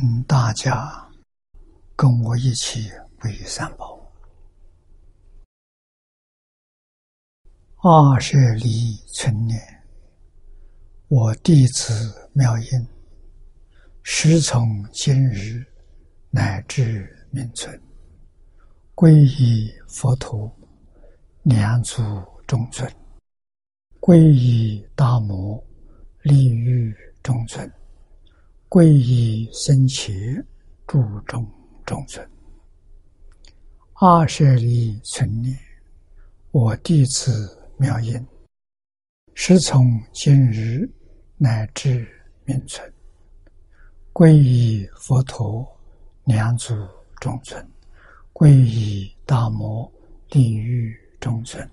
请大家跟我一起皈三宝。二舍离存念，我弟子妙音，师从今日乃至明存，皈依佛陀，两足中尊；皈依大摩，利欲中尊；皈依僧伽，注重中尊。二舍离存念，我弟子。妙音，师从今日乃至命存，皈依佛陀，两足众尊；皈依大摩，地狱众尊；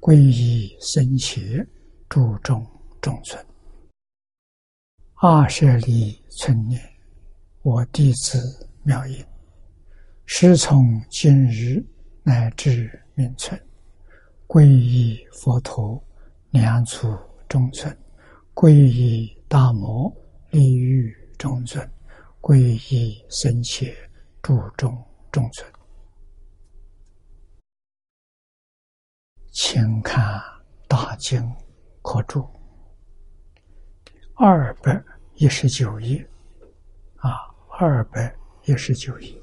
皈依僧伽，诸众中尊。二舍利存念，我弟子妙音，师从今日乃至命存。皈依佛陀，两处中存；皈依大摩，利欲中存；皈依僧伽，注中中尊。请看《大经可注》二百一十九页，啊，二百一十九页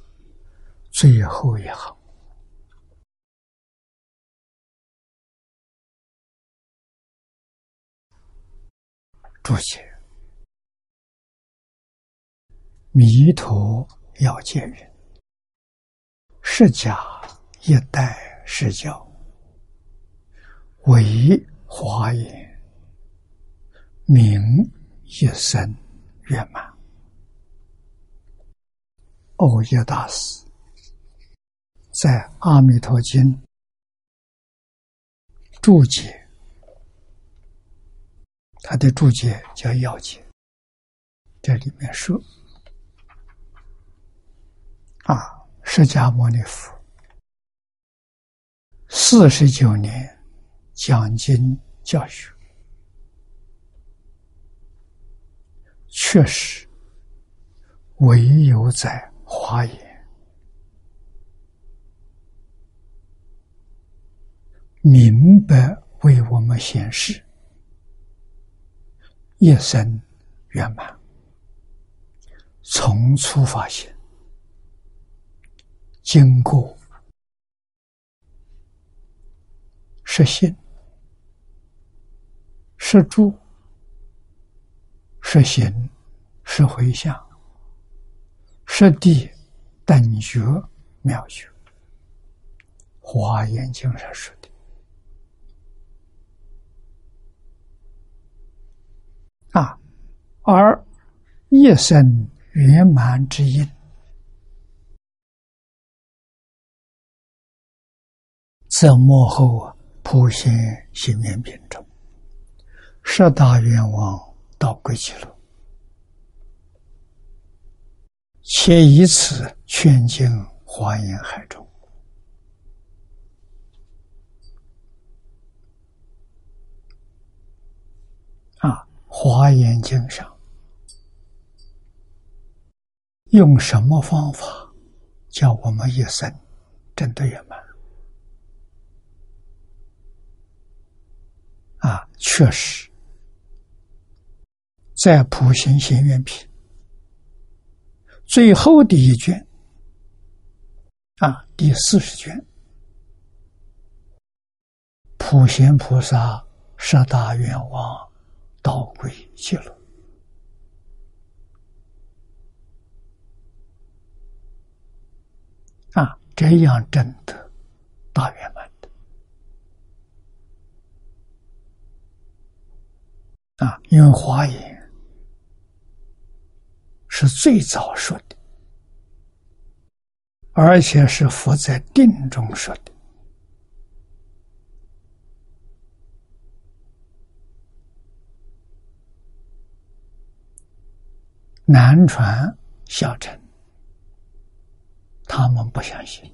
最后一行。注解：弥陀要见人，释迦一代释教，为华严，名一生圆满。欧耶大师在《阿弥陀经》注解。他的注解叫《要解》，这里面说：“啊，释迦牟尼佛四十九年讲经教学，确实唯有在华严明白为我们显示。”一生圆满，从初发现，经过实现、实住、实行、是回向、实地等觉妙觉，《华严经》上说的。啊，而一生圆满之因，则幕后普现行愿品中，十大愿望到归极乐，且以此劝进华严海中啊。华严经上用什么方法叫我们一生真的圆满？啊，确实，在普贤行愿品最后的一卷啊，第四十卷，普贤菩萨十大愿望。道归极乐啊，这样真的大圆满的啊！因为华严是最早说的，而且是佛在定中说的。南传小乘，他们不相信，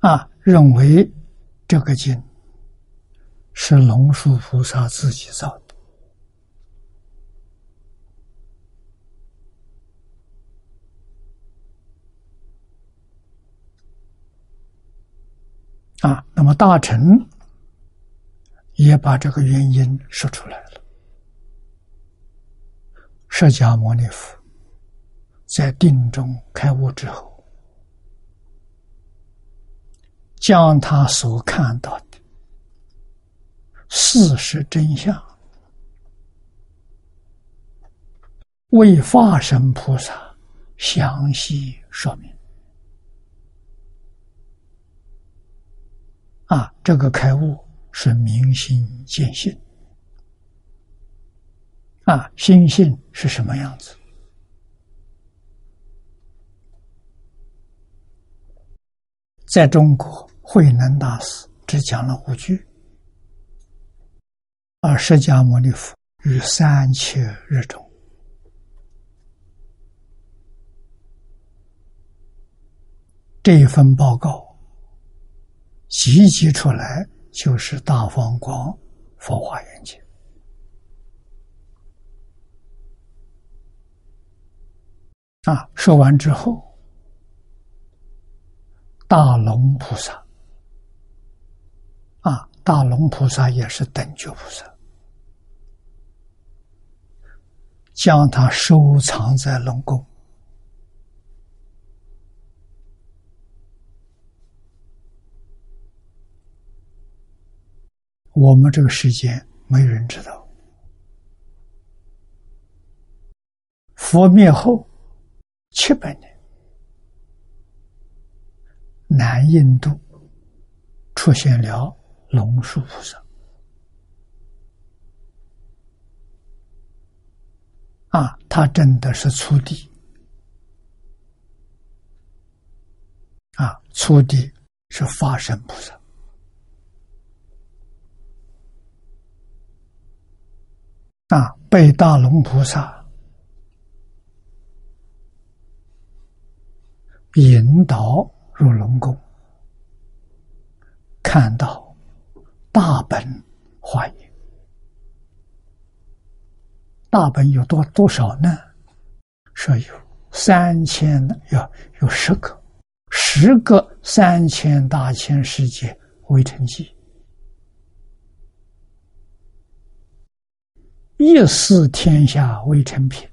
啊，认为这个经是龙树菩萨自己造的。啊，那么大臣也把这个原因说出来了。释迦牟尼佛在定中开悟之后，将他所看到的事实真相，为化身菩萨详细说明。啊，这个开悟是明心见性。啊，心性是什么样子？在中国，慧能大师只讲了五句，而释迦牟尼佛于三切日中，这一份报告。集结出来就是大方光佛华严经啊！说完之后，大龙菩萨啊，大龙菩萨也是等觉菩萨，将它收藏在龙宫。我们这个时间没有人知道，佛灭后七百年，南印度出现了龙树菩萨，啊，他真的是初地，啊，初地是法身菩萨。啊！被大龙菩萨引导入龙宫，看到大本华严。大本有多多少呢？说有三千，要有十个，十个三千大千世界为成绩。一视天下为成品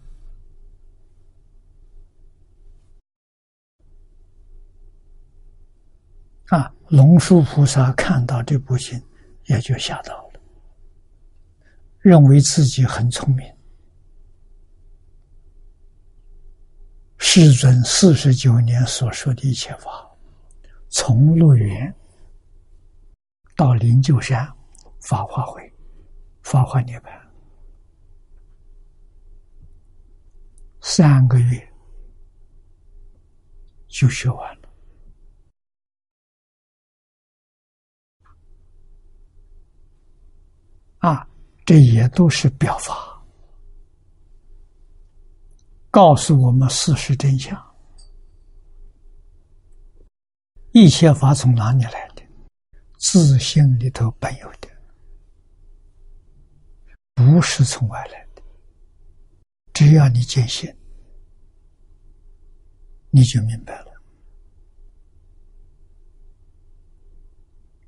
啊！龙树菩萨看到这部经，也就吓到了，认为自己很聪明。世尊四十九年所说的一切法，从乐园到灵鹫山、法化会、法化涅槃。三个月就学完了啊！这也都是表法，告诉我们事实真相。一切法从哪里来的？自信里头本有的，不是从外来。只要你坚信，你就明白了。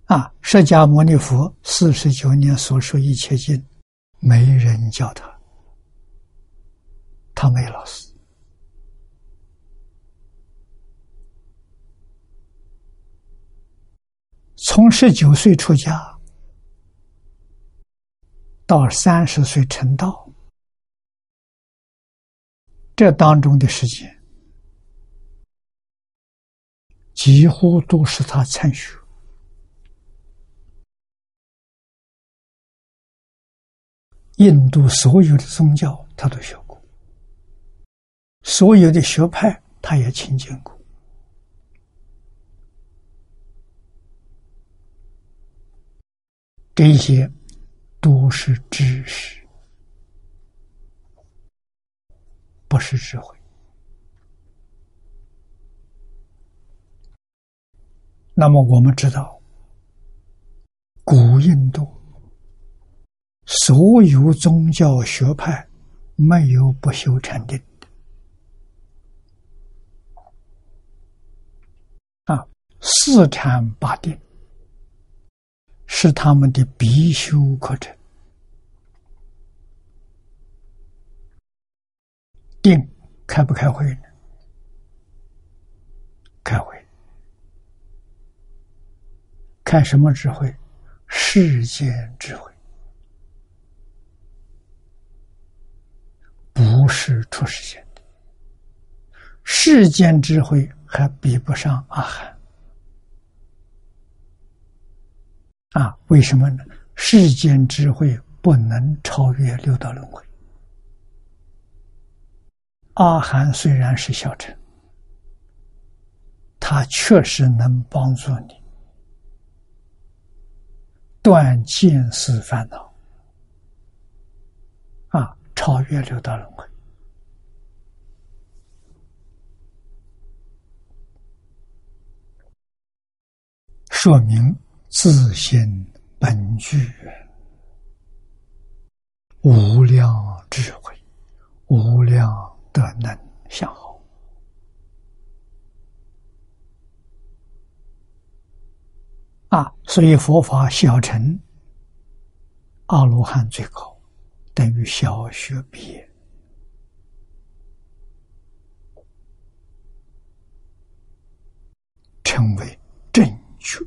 啊，释迦牟尼佛四十九年所说一切经，没人教他，他没老师。从十九岁出家到三十岁成道。这当中的时间，几乎都是他参学。印度所有的宗教，他都学过；所有的学派，他也亲近过。这些都是知识。不是智慧。那么我们知道，古印度所有宗教学派没有不修禅定的啊，四禅八定是他们的必修课程。定开不开会呢？开会。看什么智慧？世间智慧，不是出世间的。世间智慧还比不上阿含啊？为什么呢？世间智慧不能超越六道轮回。阿含虽然是小乘，他确实能帮助你。断见思烦恼，啊，超越六道轮回，说明自信本具无量智慧、无量的能向好。啊，所以佛法小乘阿罗汉最高，等于小学毕业，成为正觉。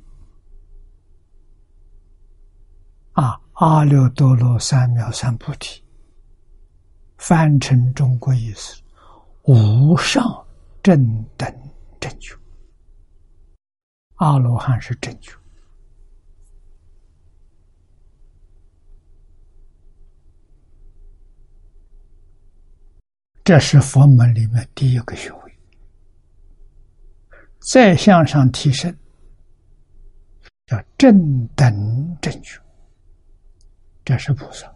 啊，阿耨多罗三藐三菩提，翻成中国意思，无上正等正觉。阿罗汉是正觉。这是佛门里面第一个学位，再向上提升，叫正等正觉。这是菩萨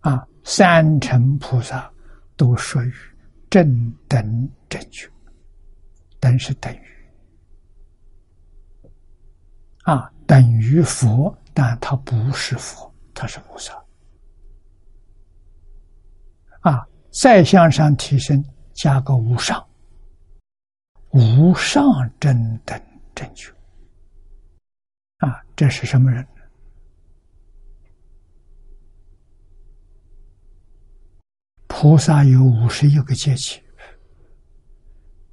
啊，三乘菩萨都属于正等正觉，等是等于啊，等于佛，但他不是佛，他是菩萨。啊，再向上提升，加个无上，无上正等正觉。啊，这是什么人呢？菩萨有五十一个阶级，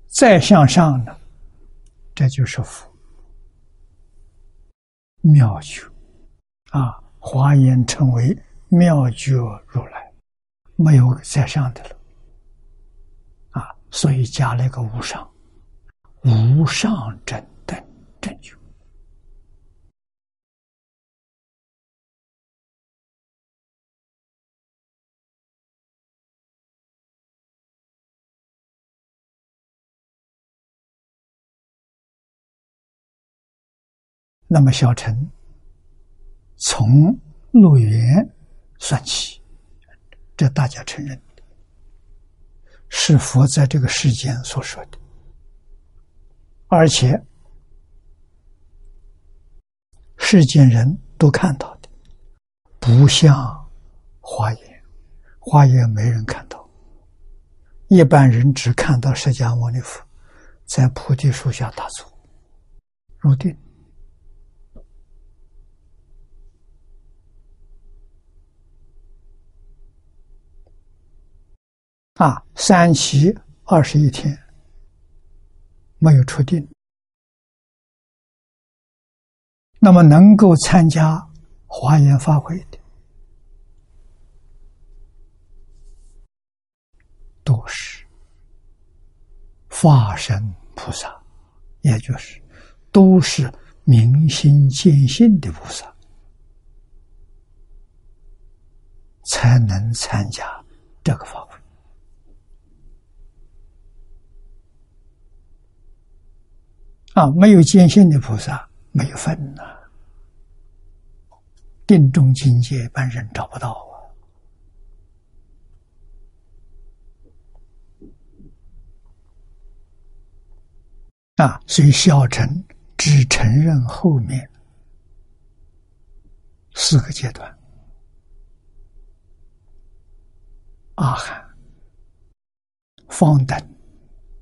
再向上呢，这就是佛，妙觉。啊，华严称为妙觉如来。没有再上的了，啊，所以加了一个无上，无上真那么小乘从入园算起。这大家承认，是佛在这个世间所说的，而且世间人都看到的，不像华严，华严没人看到，一般人只看到释迦牟尼佛在菩提树下打坐入定。啊，三期二十一天没有出定，那么能够参加华严法会的，都是化身菩萨，也就是都是明心见性的菩萨，才能参加这个法。啊，没有见性的菩萨没有分呐、定中境界一般人找不到。啊，所以小乘只承认后面四个阶段：阿含、方等、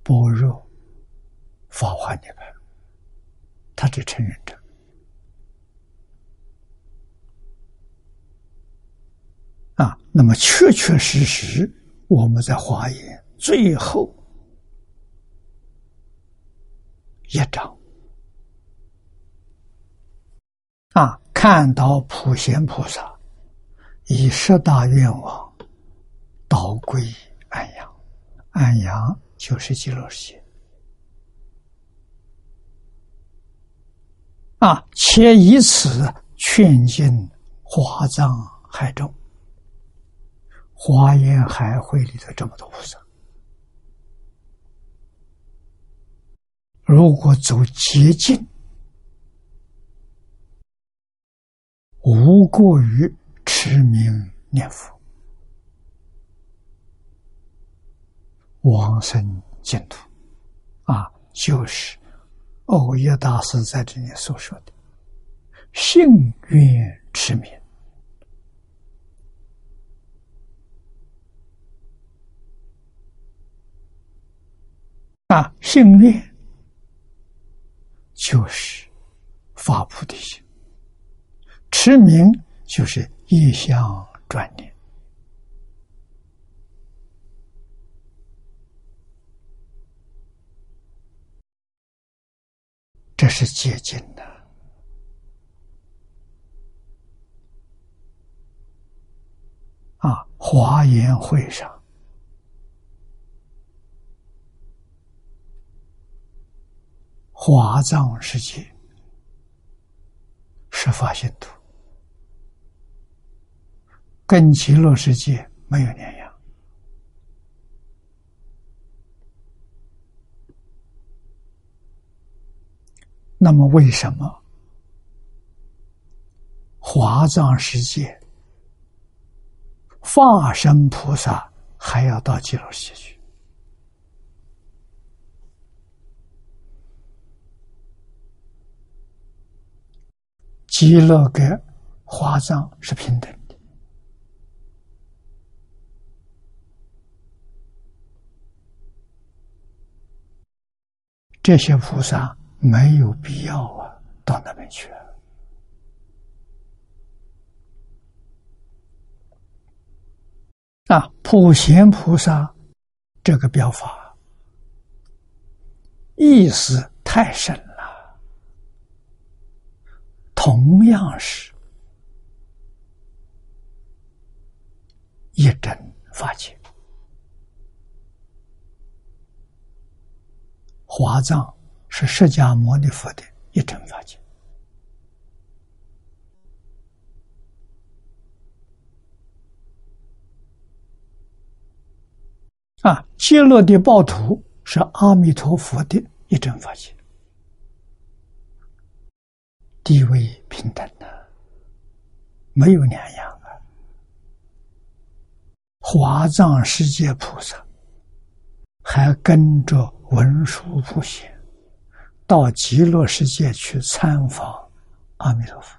般若、法华涅槃。他只承认这。啊，那么确确实实，我们在华严最后一章啊，看到普贤菩萨以十大愿望导归安阳，安阳就是极乐世界啊，且以此劝进华藏海中。华严海会里头这么多菩萨，如果走捷径，无过于持名念佛，往生净土，啊，就是欧耶大师在这里所说的“幸运持名”。啊，幸运就是发菩提心，持名就是一向专念，这是接近的。啊，华严会上。华藏世界是法性土，跟极乐世界没有联系。那么，为什么华藏世界化身菩萨还要到极乐世界去？极乐跟华藏是平等的，这些菩萨没有必要啊，到那边去啊！普贤菩萨这个表法意思太深了。同样是一真法界，华藏是释迦牟尼佛的一真法界啊，极乐的暴徒是阿弥陀佛的一真法界。地位平等的，没有两样啊！华藏世界菩萨还跟着文殊普贤到极乐世界去参访阿弥陀佛，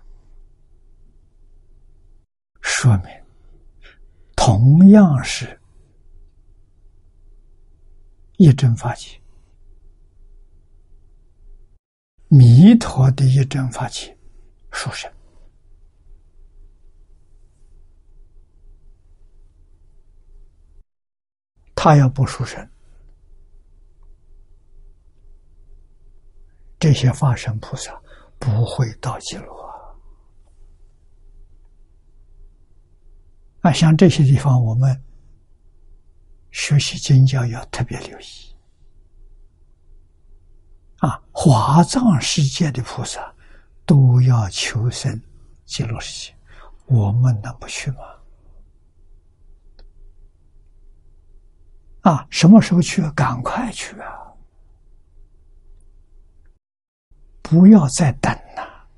说明同样是一真法界。弥陀的一真法界，殊胜。他要不殊胜，这些法身菩萨不会到极乐啊！啊，像这些地方，我们学习经教要特别留意。啊，华藏世界的菩萨都要求生极乐世界，我们能不去吗？啊，什么时候去？赶快去啊！不要再等了。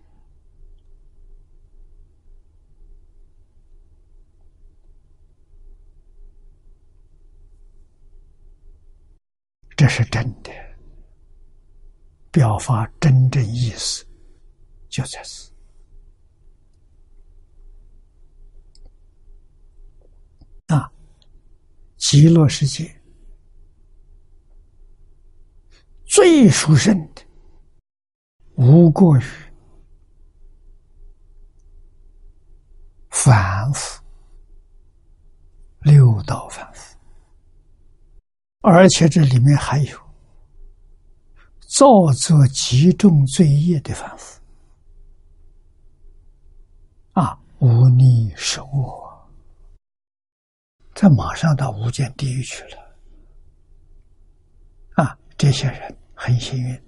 这是真的。表发真正意思，就在此。啊，极乐世界最殊胜的，无过于反复六道反复，而且这里面还有。造作极重罪业的反复啊，无逆受恶，这马上到无间地狱去了啊！这些人很幸运，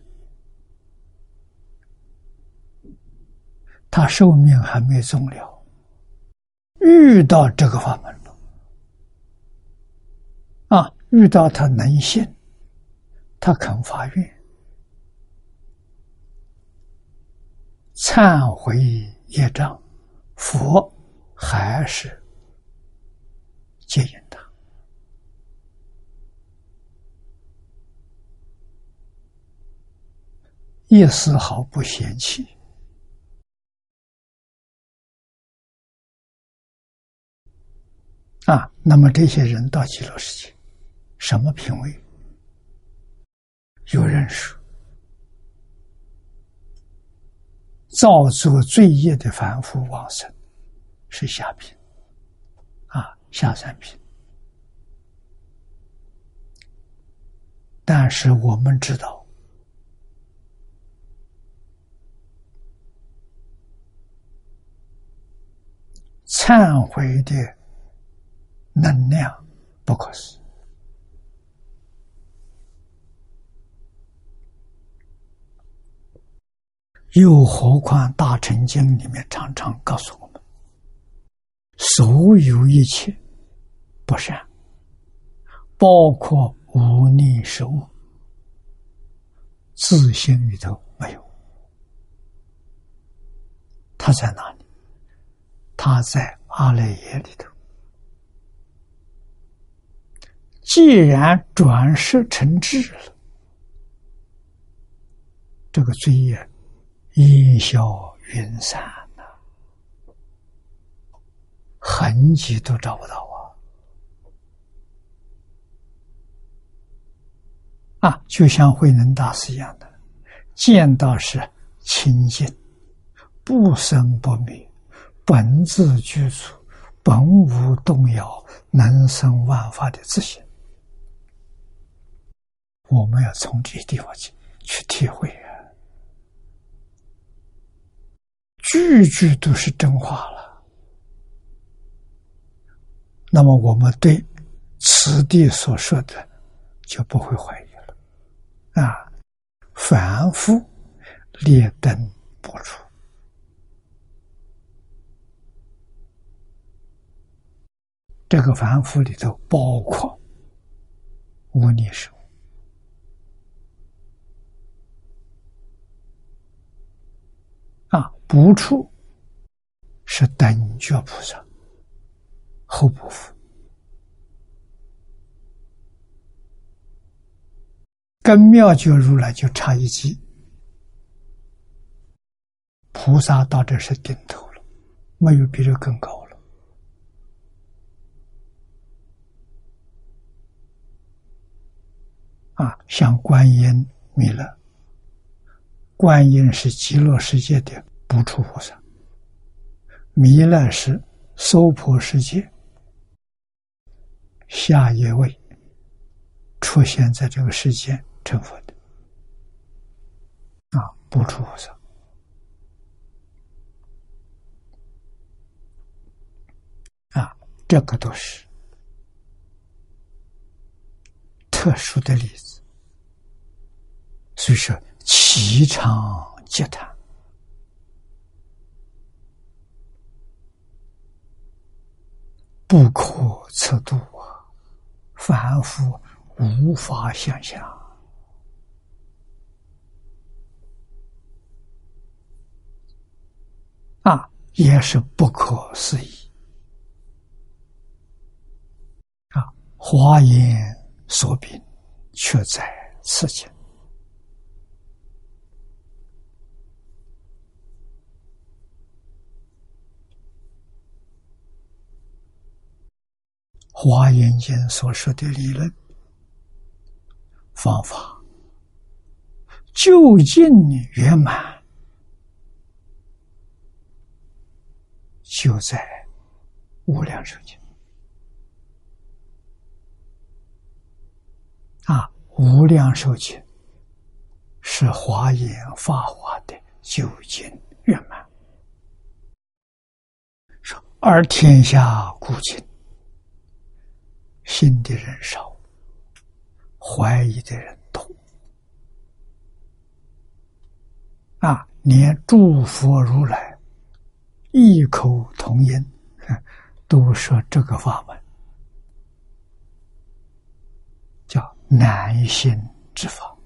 他寿命还没终了，遇到这个法门了啊！遇到他能信，他肯发愿。忏悔业障，佛还是接引他，一丝毫不嫌弃啊！那么这些人到极乐世界，什么品位？有人说。造作罪业的凡夫往生是下品，啊下三品。但是我们知道，忏悔的能量不可思议。又何况《大乘经》里面常常告诉我们：所有一切不善，包括无逆事物，自心里头没有。他在哪里？他在阿赖耶里头。既然转世成智了，这个罪业。烟消云散了，痕迹都找不到啊！啊，就像慧能大师一样的，见到是清净，不生不灭，本自具足，本无动摇，能生万法的自信。我们要从这些地方去去体会啊。句句都是真话了，那么我们对此地所说的就不会怀疑了。啊，凡夫列灯不出，这个凡夫里头包括无逆手。啊，不处是等觉菩萨，后不复。跟妙觉如来就差一级，菩萨到这是顶头了，没有比这更高了。啊，像观音弥勒。观音是极乐世界的不处菩萨，弥勒是娑婆世界下一位出现在这个世间成佛的。啊，不处菩萨啊，这个都是特殊的例子，所以说。其常皆谈，不可测度啊！凡夫无法想象啊，也是不可思议啊！华严所禀，却在此间。华严经所说的理论方法，究竟圆满，就在无量寿经啊！无量寿经是华严法华的究竟圆满，说而天下古今。信的人少，怀疑的人多。啊，连诸佛如来异口同音，都说这个法门叫难信之法。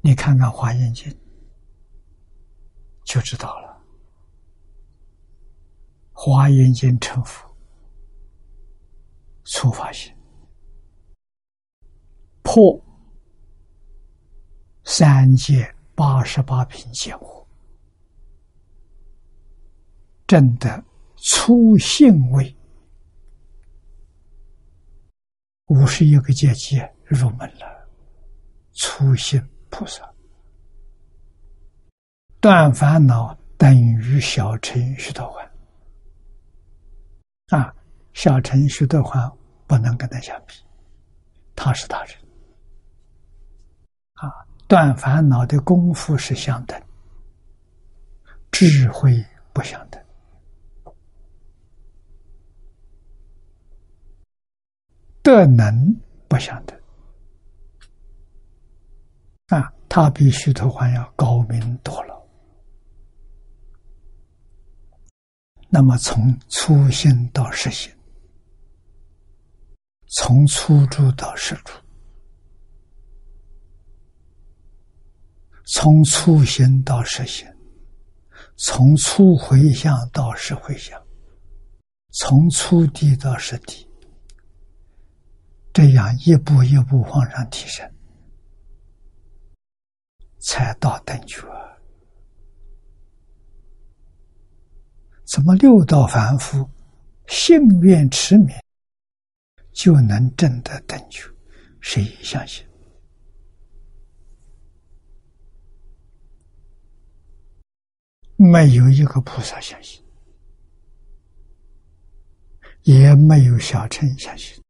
你看看《华严经》，就知道了，《华严经》成佛。出发心，破三界八十八品见惑，证得初性位，五十一个阶级入门了，初性菩萨，断烦恼等于小乘须陀洹啊，小乘须陀洹。不能跟他相比，他是大人啊！断烦恼的功夫是相等，智慧不相等，德能不相等啊！他比须陀洹要高明多了。那么从初心到实心。从初住到实住，从初心到实心，从初回向到实回向，从初地到实地，这样一步一步往上提升，才到等觉。怎么六道凡夫幸愿持名？就能证得等觉，谁相信？没有一个菩萨相信，也没有小乘相信，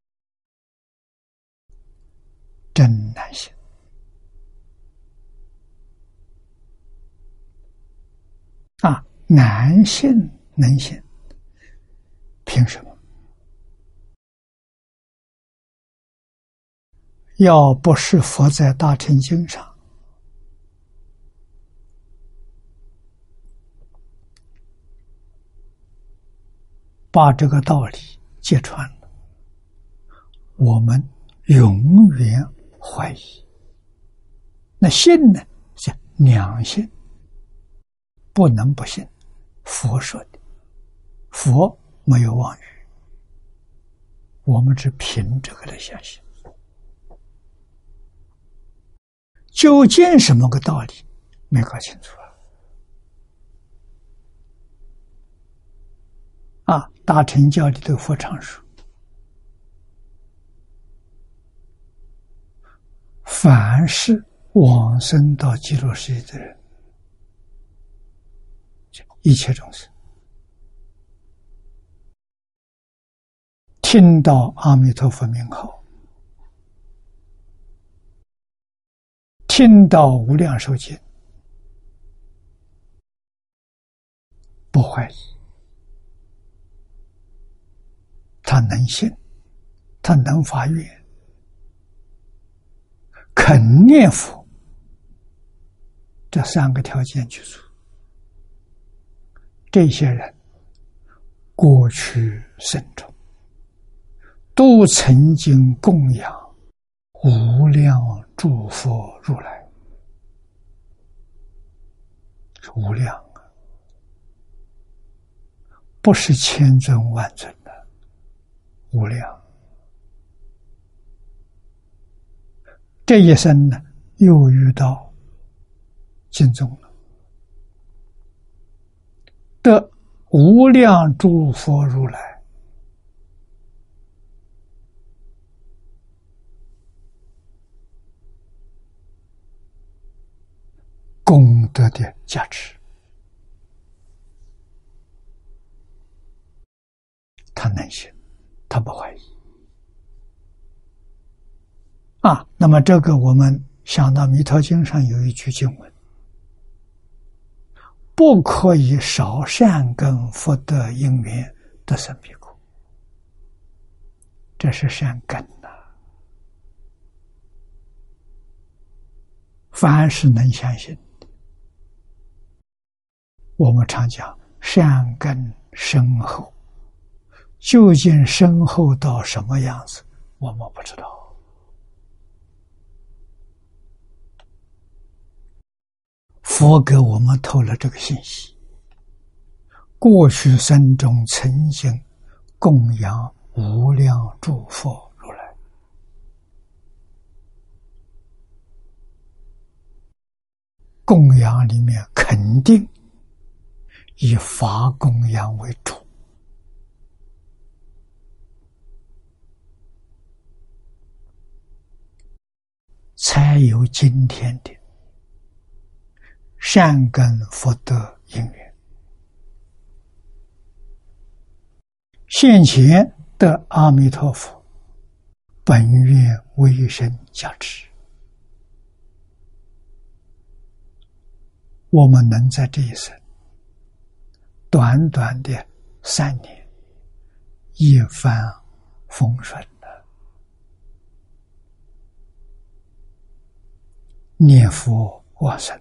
真难信啊！难信能信，凭什么？要不是佛在大乘经上把这个道理揭穿了，我们永远怀疑。那信呢？是良心，不能不信。佛说的，佛没有妄语，我们只凭这个来相信。究竟什么个道理？没搞清楚啊！啊，大乘教里的佛常说：“凡是往生到极乐世界的人，一切众生听到阿弥陀佛名号。”听到无量寿经，不怀疑，他能信，他能发愿，肯念佛，这三个条件具足，这些人过去生中都曾经供养无量。诸佛如来无量啊，不是千尊万尊的无量。这一生呢，又遇到敬宗了，得无量诸佛如来功德的价值，他能信，他不怀疑。啊，那么这个我们想到《弥陀经》上有一句经文：“不可以少善根福德因缘得生彼国。”这是善根呐。凡是能相信，我们常讲善根深厚，究竟深厚到什么样子，我们不知道。佛给我们透了这个信息：过去生中曾经供养无量诸佛如来，供养里面肯定以法供养为主，才有今天的。善根福德因缘，现前的阿弥陀佛本愿威神加持，我们能在这一生短短的三年一帆风顺的念佛往生。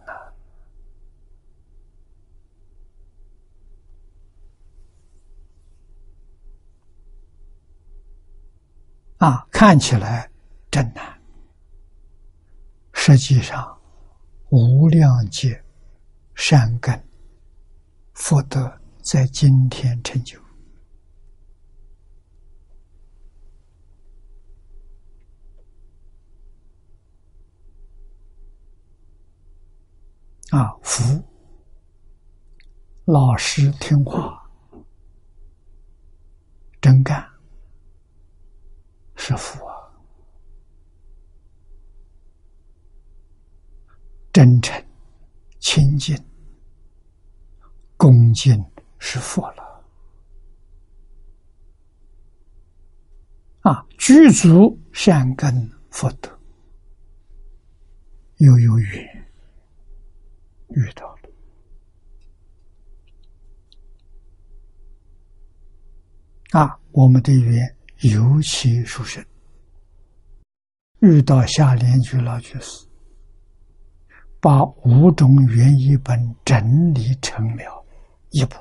啊，看起来真难，实际上无量劫善根福德在今天成就。啊，福老实听话，真干。是福啊！真诚、亲近、恭敬是佛了啊！具足善根福德，又有缘遇到了啊！我们的缘。尤其殊胜，遇到下联句老居士，把五种原一本整理成了一部。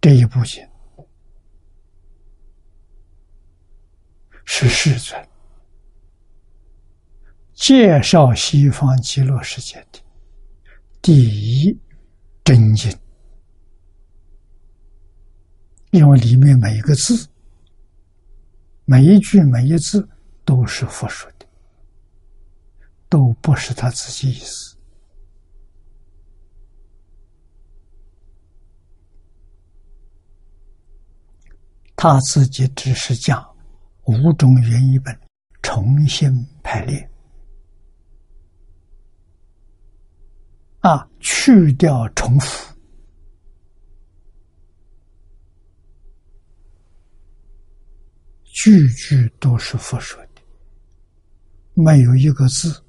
这一部经是世尊。介绍西方极乐世界的第一真经，因为里面每一个字、每一句、每一字都是佛说的，都不是他自己意思。他自己只是将五种原译本重新排列。啊，去掉重复，句句都是佛说的，没有一个字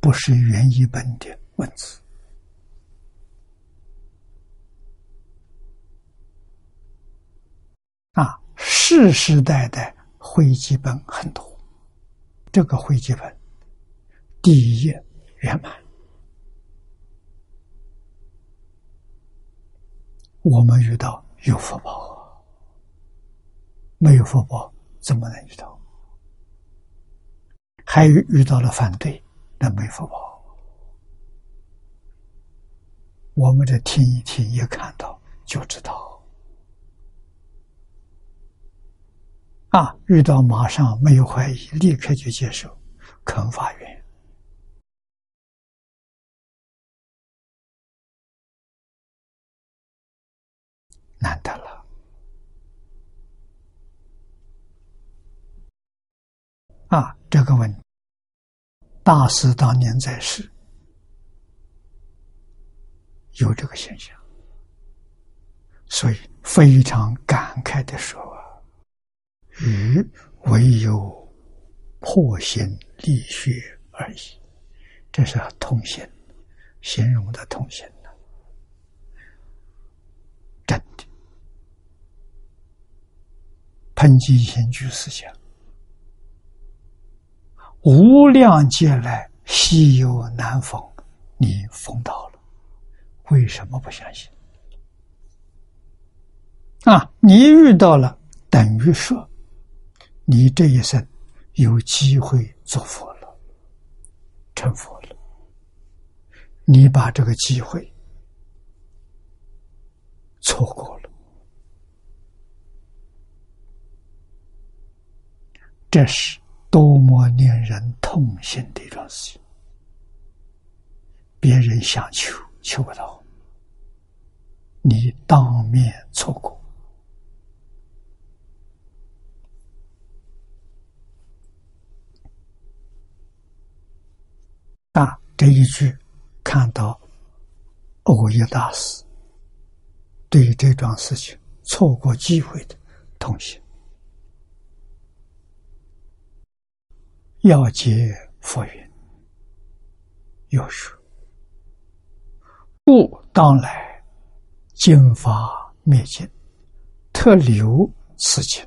不是原译本的文字。啊，世世代代汇集本很多，这个汇集本第一页。圆满，我们遇到有福报，没有福报怎么能遇到？还遇遇到了反对，那没福报。我们这听一听，一看到就知道。啊，遇到马上没有怀疑，立刻就接受，肯发愿。难得了。啊，这个问大师当年在世，有这个现象，所以非常感慨的说：“鱼唯有破心沥血而已。”这是通心，形容的通心的，真的。喷击心居思想，无量劫来稀有难逢，你逢到了，为什么不相信？啊，你遇到了，等于说，你这一生有机会做佛了，成佛了。你把这个机会错过了，这是多么令人痛心的一桩事情！别人想求求不到，你当面错过啊！这一句。看到欧耶大师对这桩事情错过机会的痛心，要结佛缘，又说：“故当来经法灭尽，特留此经。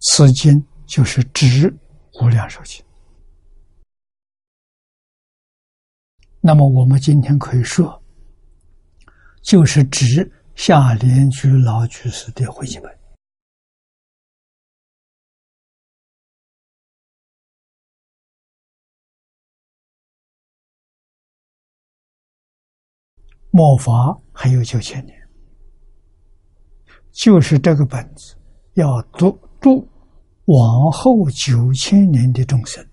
此经就是指无量寿经。”那么我们今天可以说，就是指下莲居老居士的回记本。末法还有九千年，就是这个本子要读度往后九千年的众生。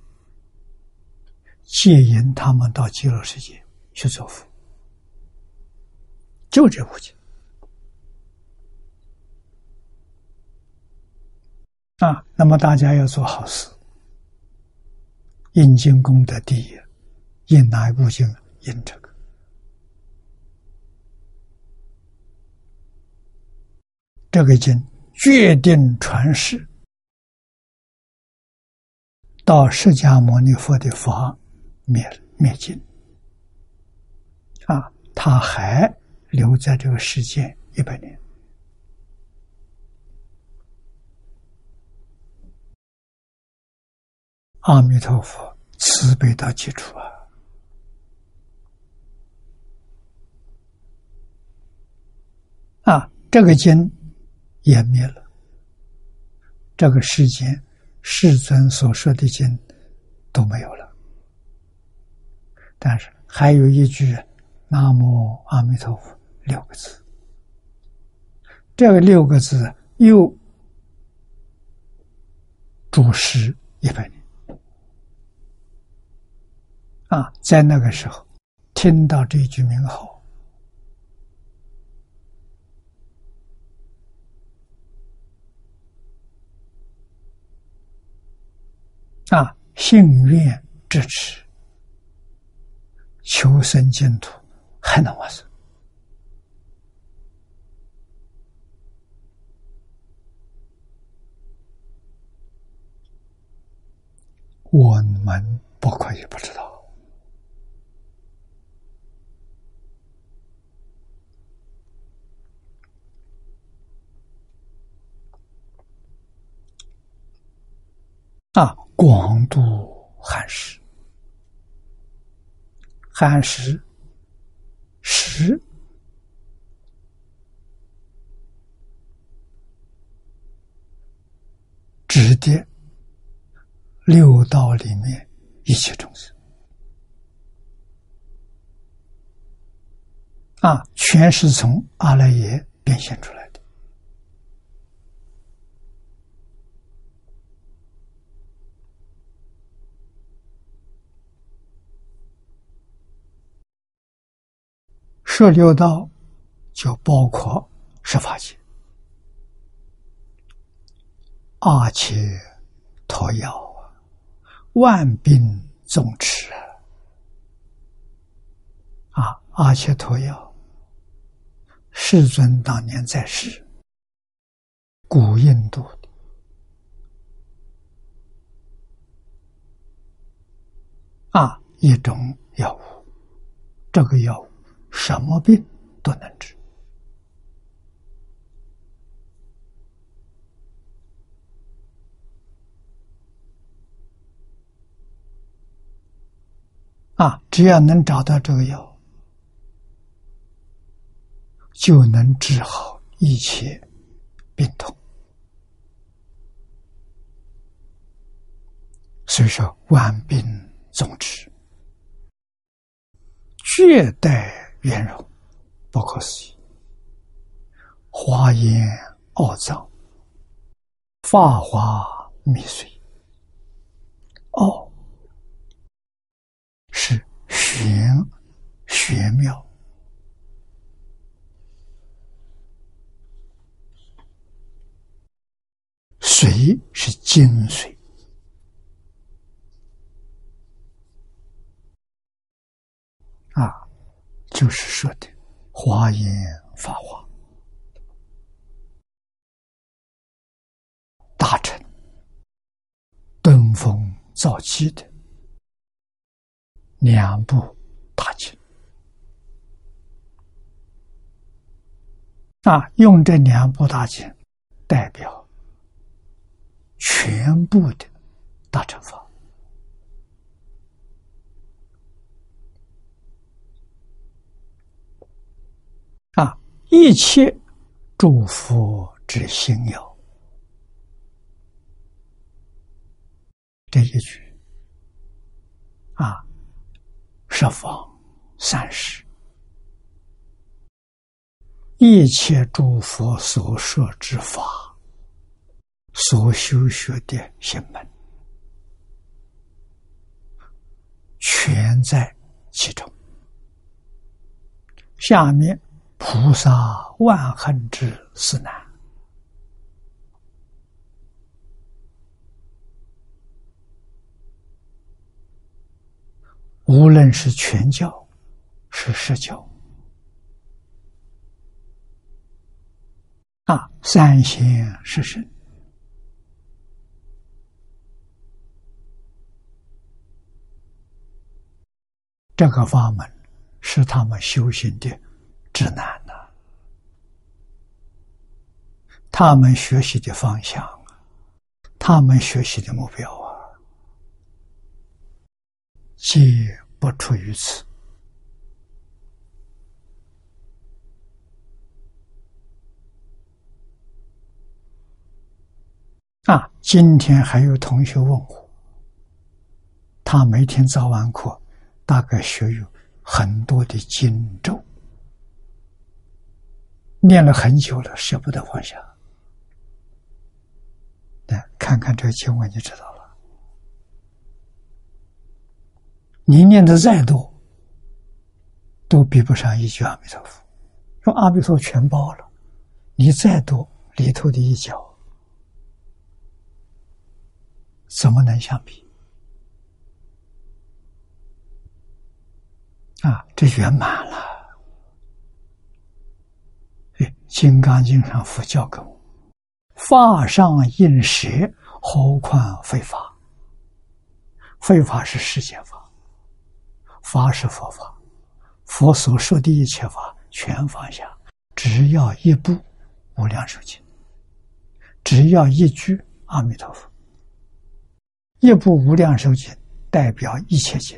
戒引他们到极乐世界去做佛，就这五经啊。那么大家要做好事，印经功德第一，印哪一部经？印这个。这个经决定传世到释迦牟尼佛的法。灭灭尽啊！他还留在这个世界一百年。阿弥陀佛，慈悲到极处啊！啊，这个经湮灭了，这个世间世尊所说的经都没有了。但是还有一句“南无阿弥陀佛”六个字，这个六个字又主持一百年啊，在那个时候听到这句名号啊，信愿支持。求生净土还能往生？我们不可以不知道啊！广度汉室。汉时，时指的六道里面一切众生啊，全是从阿赖耶变现出来的。十六道就包括十法界。阿切陀药，万病总持啊！阿切陀药，世尊当年在世，古印度的啊一种药物，这个药物什么病都能治。啊，只要能找到这个药，就能治好一切病痛。所以说，万病总治，绝代圆融，不可思议，华严奥藏，法华密髓，哦。是玄玄妙，髓是精髓啊，就是说的华严法华大臣登峰造极的。两部大经啊，用这两部大经代表全部的大乘法啊，一切诸佛之心有这一句啊。十方三世，一切诸佛所说之法，所修学的行门，全在其中。下面菩萨万恨之四难。无论是全教，是实教，啊，三贤是神，这个法门是他们修行的指南呐，他们学习的方向，他们学习的目标啊。皆不出于此啊！今天还有同学问我，他每天早晚课大概学有很多的经咒，念了很久了，舍不得放下。来看看这个经文，就知道了。你念的再多，都比不上一句阿弥陀佛。说阿弥陀佛全包了，你再多里头的一角，怎么能相比？啊，这圆满了。《金刚经》上佛教给我：法上应舍，何况非法？非法是世间法。法是佛法，佛所说的一切法全放下，只要一部《无量寿经》，只要一句阿弥陀佛，一部《无量寿经》代表一切经，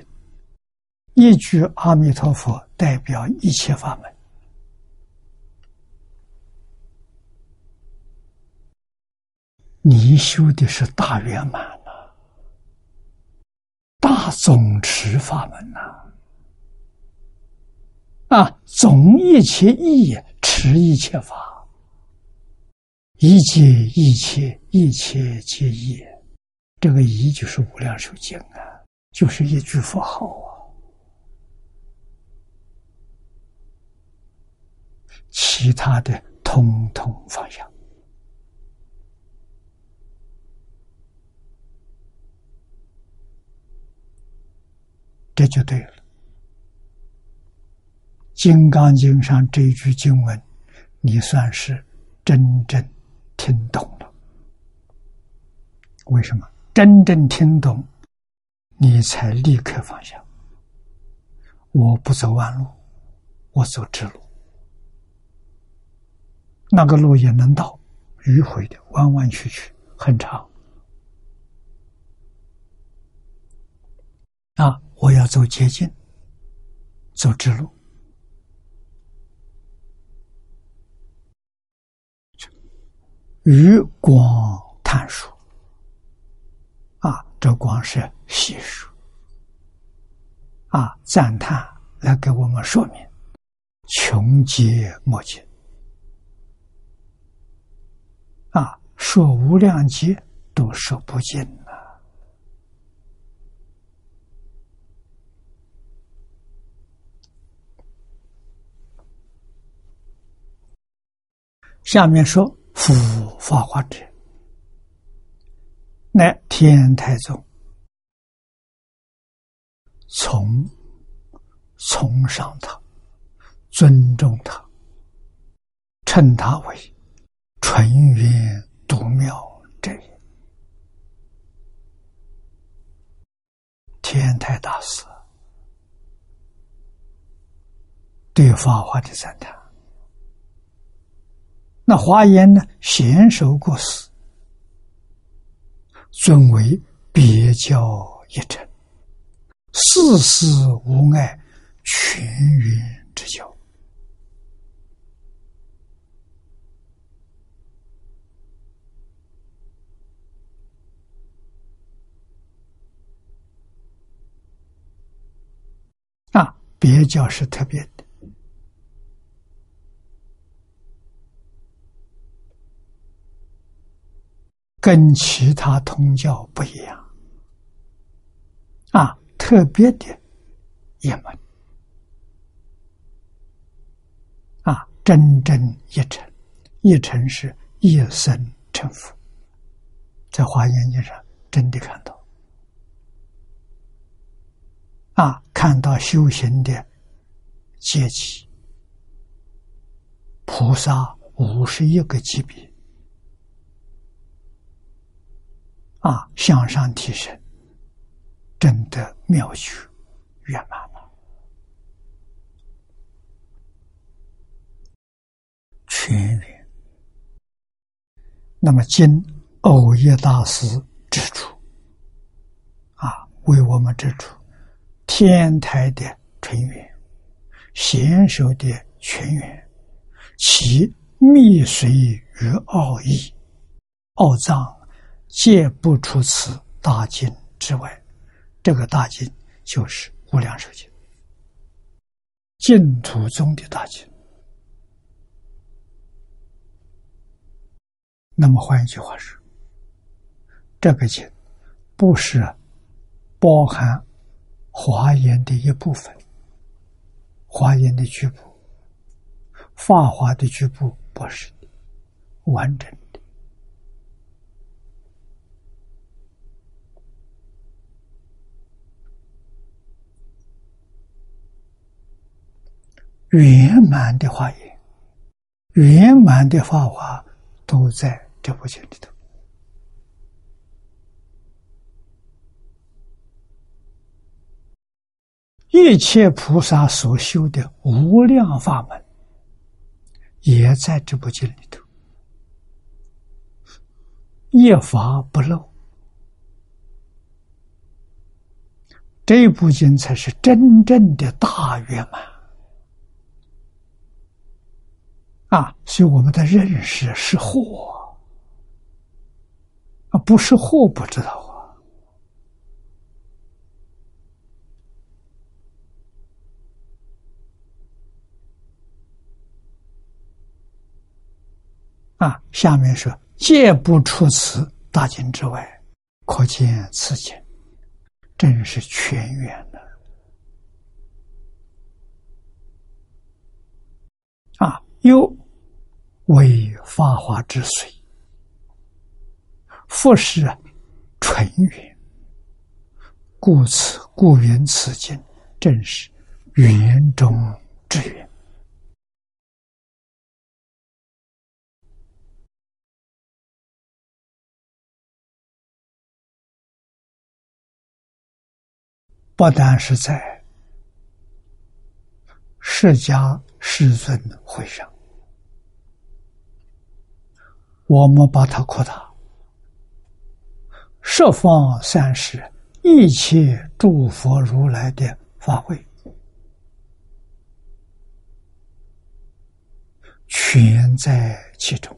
一句阿弥陀佛代表一切法门。你修的是大圆满呐。大总持法门呐，啊，总一切义，持一切法，一切一切一切皆义，这个一就是无量寿经啊，就是一句佛号啊。其他的通通放下，这就对了。《金刚经》上这一句经文，你算是真正听懂了。为什么？真正听懂，你才立刻放下。我不走弯路，我走直路。那个路也能到，迂回的，弯弯曲曲，很长。啊，我要走捷径，走直路。余光探数，啊，这光是细数，啊，赞叹来给我们说明，穷极莫尽。啊，说无量劫都说不尽呐！下面说复法华者，乃天台宗从崇尚他，尊重他，称他为。纯元独妙者，天台大师对法华的赞叹。那华严呢？贤首过世，尊为别教一成，世世无碍，全圆之教。别教是特别的，跟其他通教不一样。啊，特别的一门，啊，真正一成，一成是一生成佛，在华严经上真的看到。啊，看到修行的阶级，菩萨五十一个级别，啊，向上提升，真的妙趣圆满了，全圆。那么，今偶叶大师指出，啊，为我们指出。天台的纯元，贤手的全员，其密随于奥义、奥藏，皆不出此大经之外。这个大经就是《无量寿经》，净土宗的大经。那么换一句话说，这个经不是包含。华严的一部分，华严的局部，法华的局部不是完整的，圆满的华严，圆满的法华都在这部经里头。一切菩萨所修的无量法门，也在这部经里头，一法不漏。这部经才是真正的大圆满啊！所以我们的认识是惑啊，不是惑不知道。啊，啊下面说皆不出此大经之外，可见此经真是全圆的。啊，又为法华之水，复是纯元，故此故云此经正是圆中之源。不但是在释迦世尊会上，我们把它扩大，十方三世一切诸佛如来的法会，全在其中，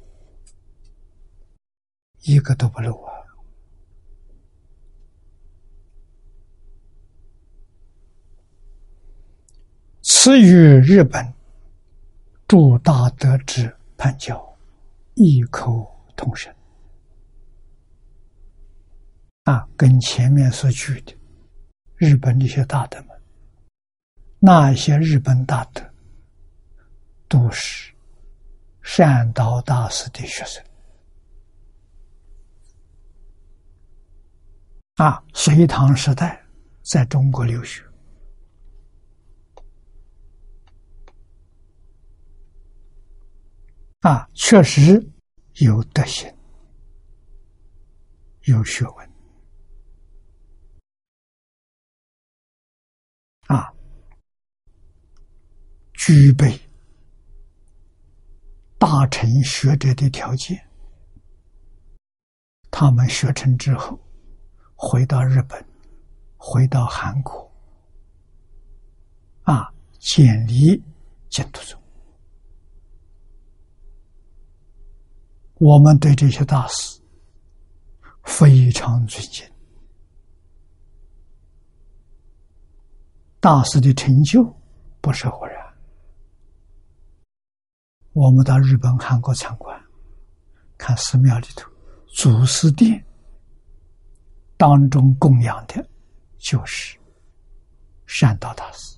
一个都不漏啊。此与日本诸大德之判教。异口同声啊，跟前面所举的日本这些大德们，那些日本大德都是善导大师的学生啊，隋唐时代在中国留学。啊，确实有德行，有学问，啊，具备大成学者的条件。他们学成之后，回到日本，回到韩国，啊，建立净土宗。我们对这些大师非常尊敬，大师的成就不是偶然。我们到日本、韩国参观，看寺庙里头祖师殿当中供养的，就是善导大师，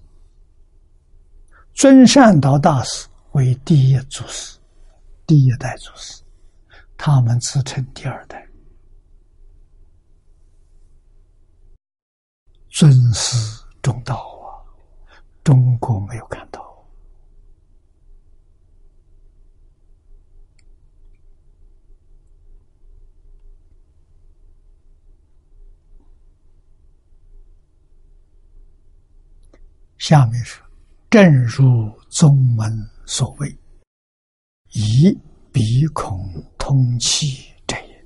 尊善导大师为第一祖师，第一代祖师。他们自称第二代，尊师重道啊！中国没有看到。下面说，正如宗门所谓，以鼻孔。空气这也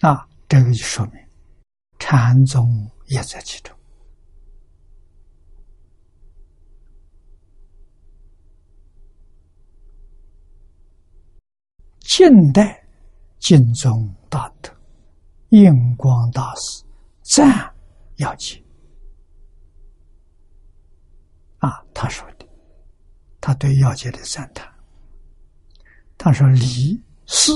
啊，这个就说明禅宗也在其中。近代净宗大德印光大师赞要紧啊，他说。他对要解的赞叹，他说：“理是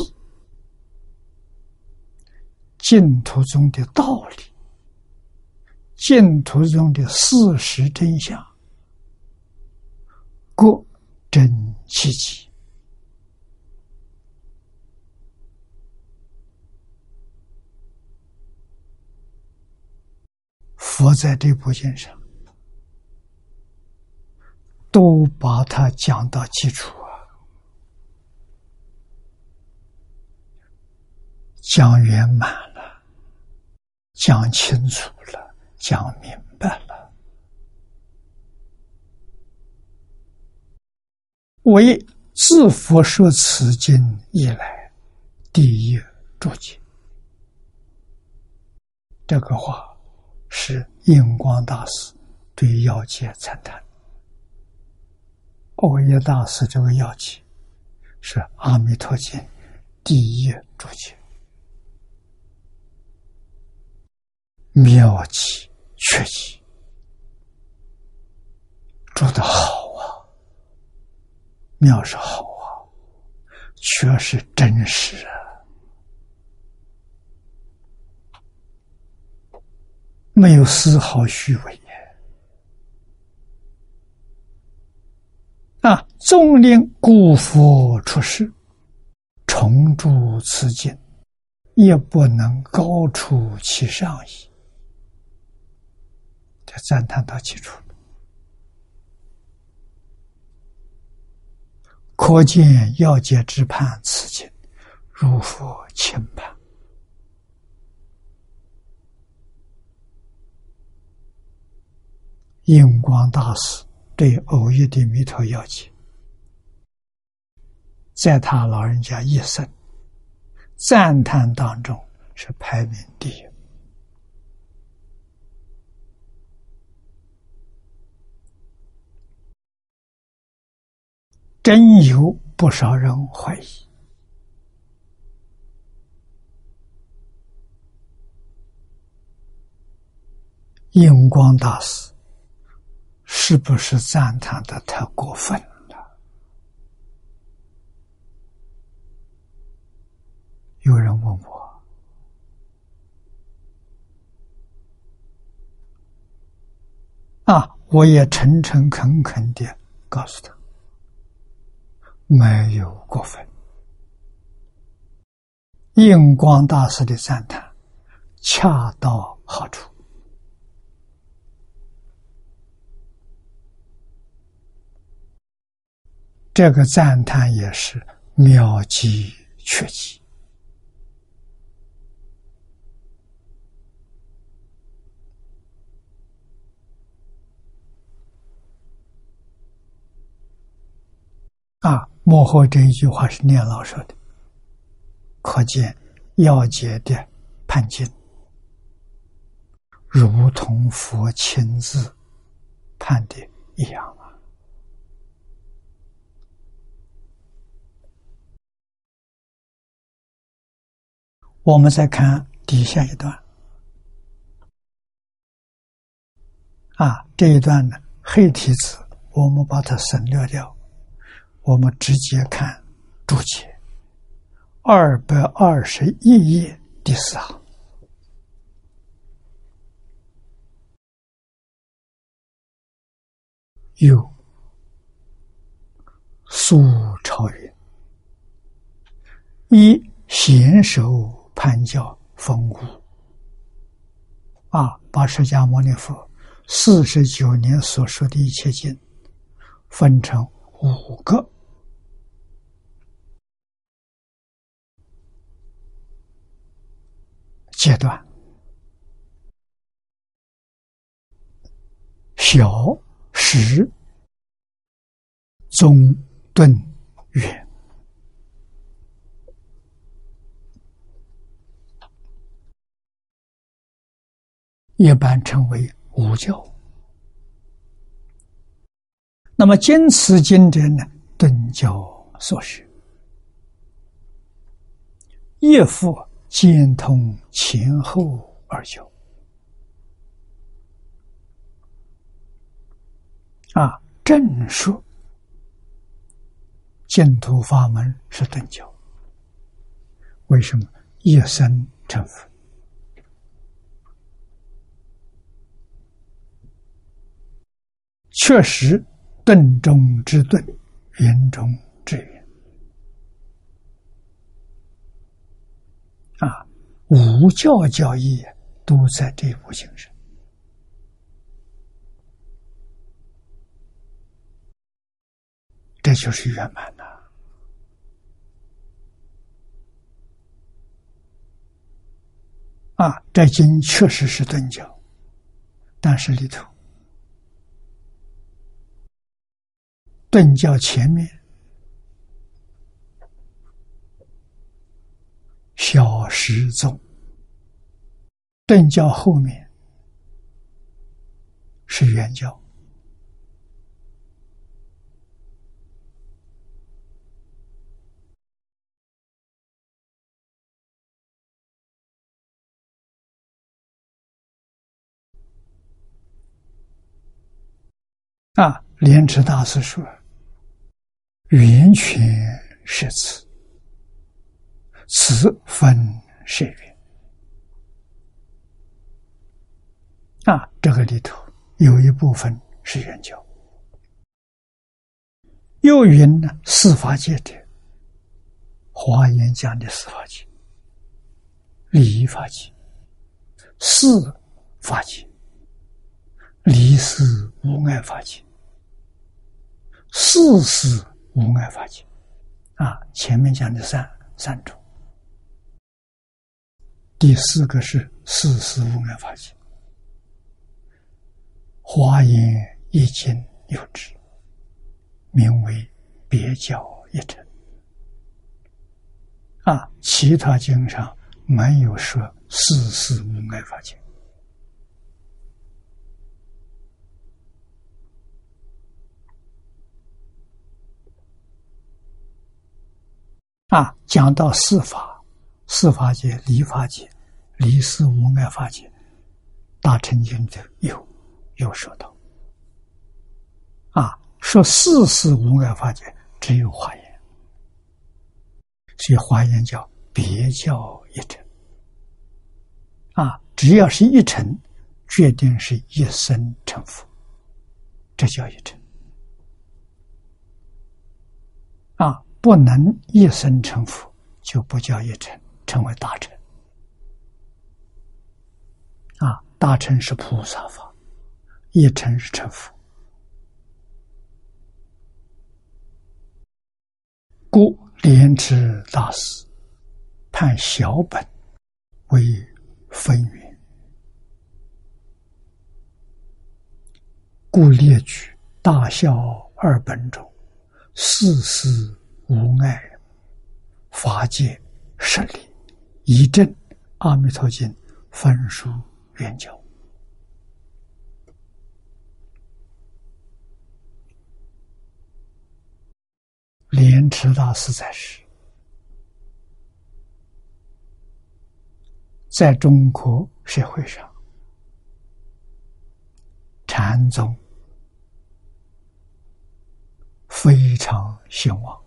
净土中的道理，净土中的事实真相，各真其极。佛在这部经上。”都把它讲到基础啊，讲圆满了，讲清楚了，讲明白了，为自佛说此经以来第一注解。这个话是印光大师对要解赞叹。欧耶大师这个要诀是《阿弥陀经》第一注解，妙极确极，注的好啊！妙是好啊，确是真实啊，没有丝毫虚伪，纵令故佛出世，重铸此经，也不能高出其上矣。这赞叹到基础可见要解之判此经，如佛轻判。印光大师对偶遇的弥陀要解，在他老人家一生赞叹当中是排名第一。真有不少人怀疑，印光大师是不是赞叹的太过分了？有人问我，啊，我也诚诚恳恳的告诉他。没有过分，印光大师的赞叹恰到好处，这个赞叹也是妙极确极啊。幕后这一句话是念老说的，可见要解的判经，如同佛亲自判的一样啊。我们再看底下一段，啊，这一段呢，黑体字我们把它省略掉。我们直接看注解，二百二十一页第四行，有苏朝云。一贤手潘教风骨，二，把释迦牟尼佛。四十九年所说的一切经。分成五个。阶段小、时、中、顿、远，一般称为五教。那么坚持经典呢？顿教所学，业复。兼通前后二教啊，正说净土法门是顿教，为什么？一生成佛？确实，顿中之顿，圆中之圆。啊，五教教义都在这部经上，这就是圆满呐！啊，这经确实是顿教，但是里头顿教前面。小时宗，顿教后面是圆教啊。莲池大师说：“圆全是此。”此分是缘啊，这个里头有一部分是圆教，又云呢，四法界者，华严讲的四法界，理法界，四法界，离是无碍法界，四是无碍法界，啊，前面讲的三三种，第四个是四是无碍法界，华严一经有之。名为别教一成啊，其他经上没有说四事无碍法界啊。讲到四法，四法界、离法界、离事无碍法界，大乘经就有有说到啊。说四事无碍法界，只有华严，所以华严叫别教一成。啊，只要是一成，决定是一生成佛，这叫一成。啊，不能一生成佛，就不叫一成，成为大臣。啊，大臣是菩萨法，一成是成佛。故莲池大师判小本为分缘，故列举大小二本中四事无碍法界实力，一证阿弥陀经分殊圆教。莲池大师在世，在中国社会上，禅宗非常兴旺，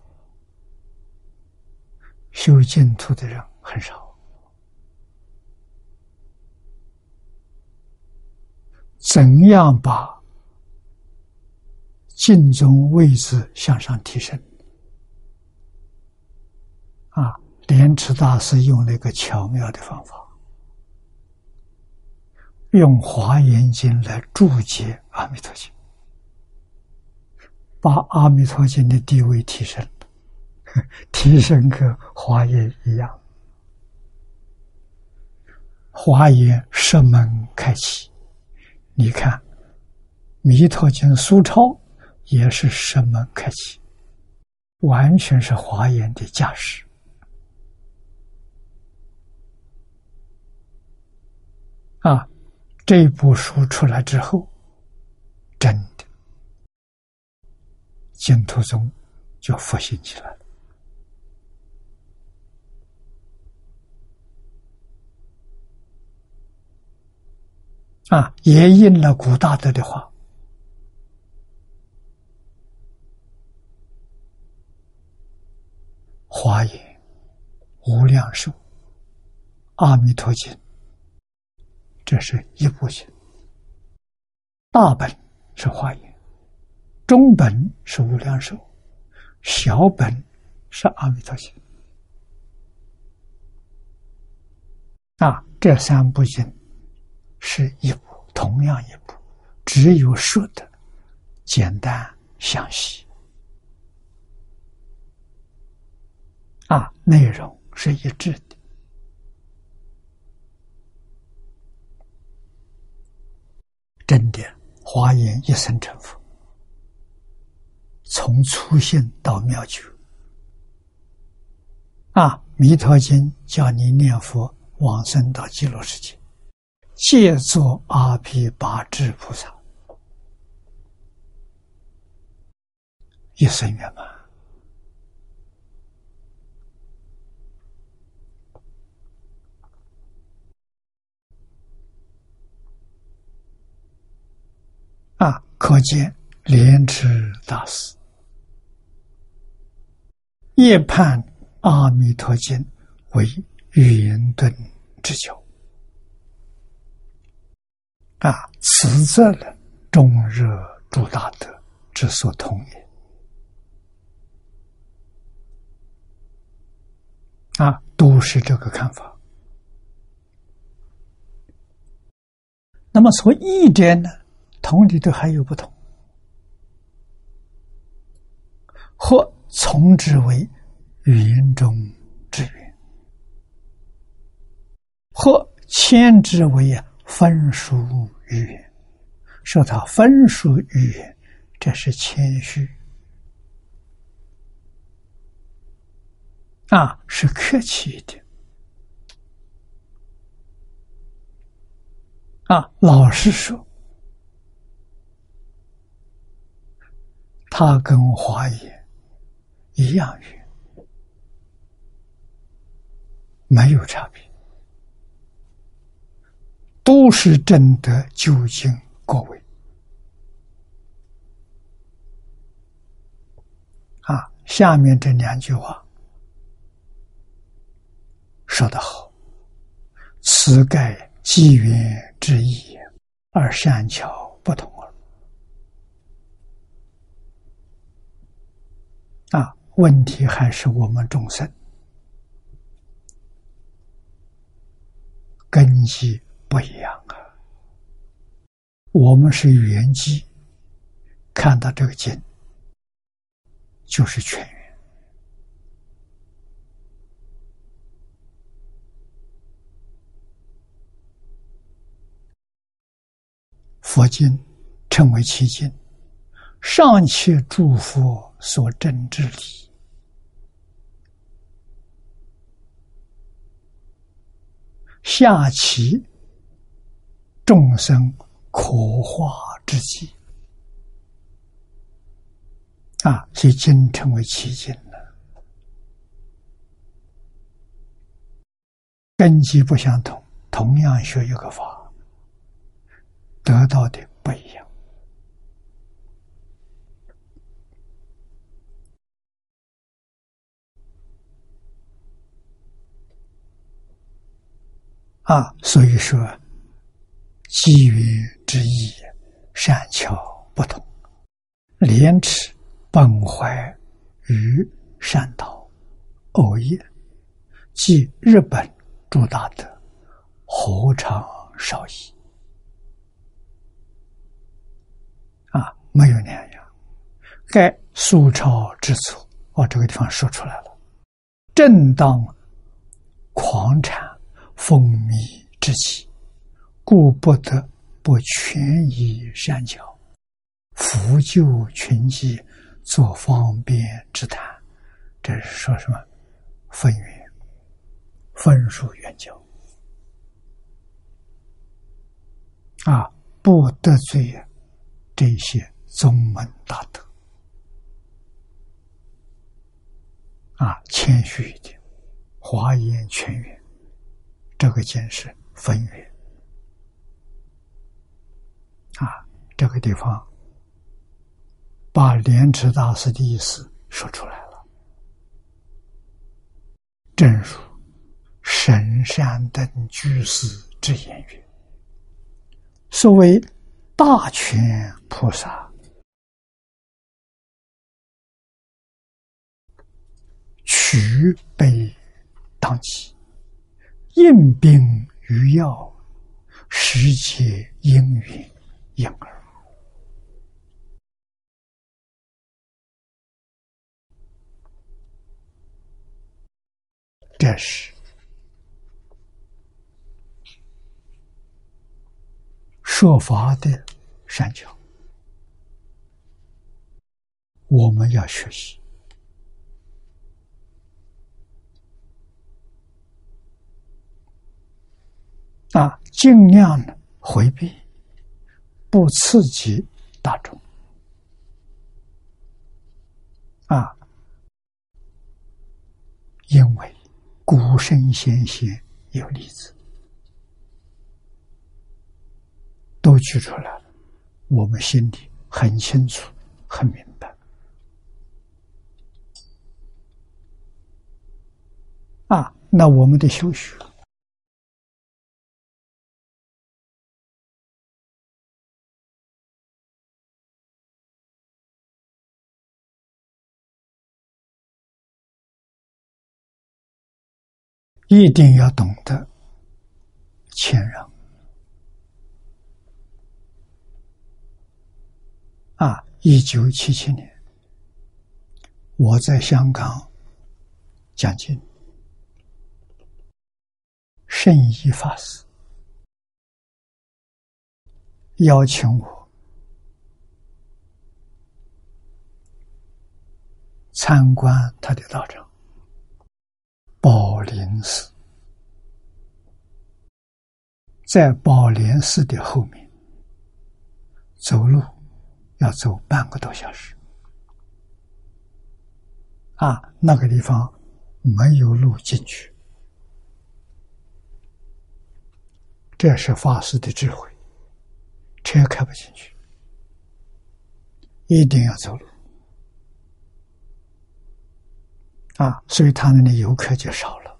修净土的人很少。怎样把净宗位置向上提升？啊，莲池大师用了一个巧妙的方法，用《华严经》来注解《阿弥陀经》，把《阿弥陀经》的地位提升，提升跟《华严》一样，《华严》十门开启。你看，《弥陀经》苏超也是十门开启，完全是《华严》的架势。啊，这部书出来之后，真的净土宗就复兴起来了。啊，也应了古大德的话：“华严、无量寿、阿弥陀经。”这是一部经，大本是华严，中本是无量寿，小本是阿弥陀经。啊，这三部经是一部，同样一部，只有说的简单详细，啊，内容是一致的。真的，华严一生成佛，从初心到妙觉。啊，弥陀经叫你念佛往生到极乐世界，借作阿毗八智菩萨，一生圆满。啊，可见莲池大师。夜判阿弥陀经为圆顿之教啊，此则了中热诸大德之所同也。啊，都是这个看法。那么从意点呢，同理都还有不同。或从之为云中之云，或牵之为呀。分属于云，说他分属于云，这是谦虚啊，是客气一点。啊，老实说，他跟华严一样远，没有差别，都是真的究竟各位。啊，下面这两句话说得好，此盖。机缘之意，而善巧不同耳。啊，问题还是我们众生根基不一样啊。我们是缘基，看到这个经就是全缘。佛经称为七经，上切诸佛所证之理，下其众生可化之机。啊，所以经称为七经了。根基不相同，同样学一个法。得到的不一样啊，所以说机缘之意，善巧不同，廉耻本怀于善道偶业，即日本诸大德，何尝少矣？没有两样，该苏超之处，哦，这个地方说出来了。正当狂产风靡之际，故不得不全以善巧，扶救群机，作方便之谈。这是说什么？分缘，分数缘教啊，不得罪这些。宗门大德啊，谦虚一点，华严全缘，这个见识分缘啊，这个地方把莲池大师的意思说出来了。正如神山等居士之言语，所谓大权菩萨。取杯当起，应兵于要，时节应允养儿。这是说法的善巧，我们要学习。啊，尽量的回避，不刺激大众。啊，因为古圣先贤有例子，都举出来了，我们心里很清楚、很明白。啊，那我们的修学。一定要懂得谦让啊！一九七七年，我在香港讲经，圣依法师邀请我参观他的道场。宝莲寺，在宝莲寺的后面，走路要走半个多小时。啊，那个地方没有路进去，这是法师的智慧，车开不进去，一定要走路。啊，所以他那里游客就少了，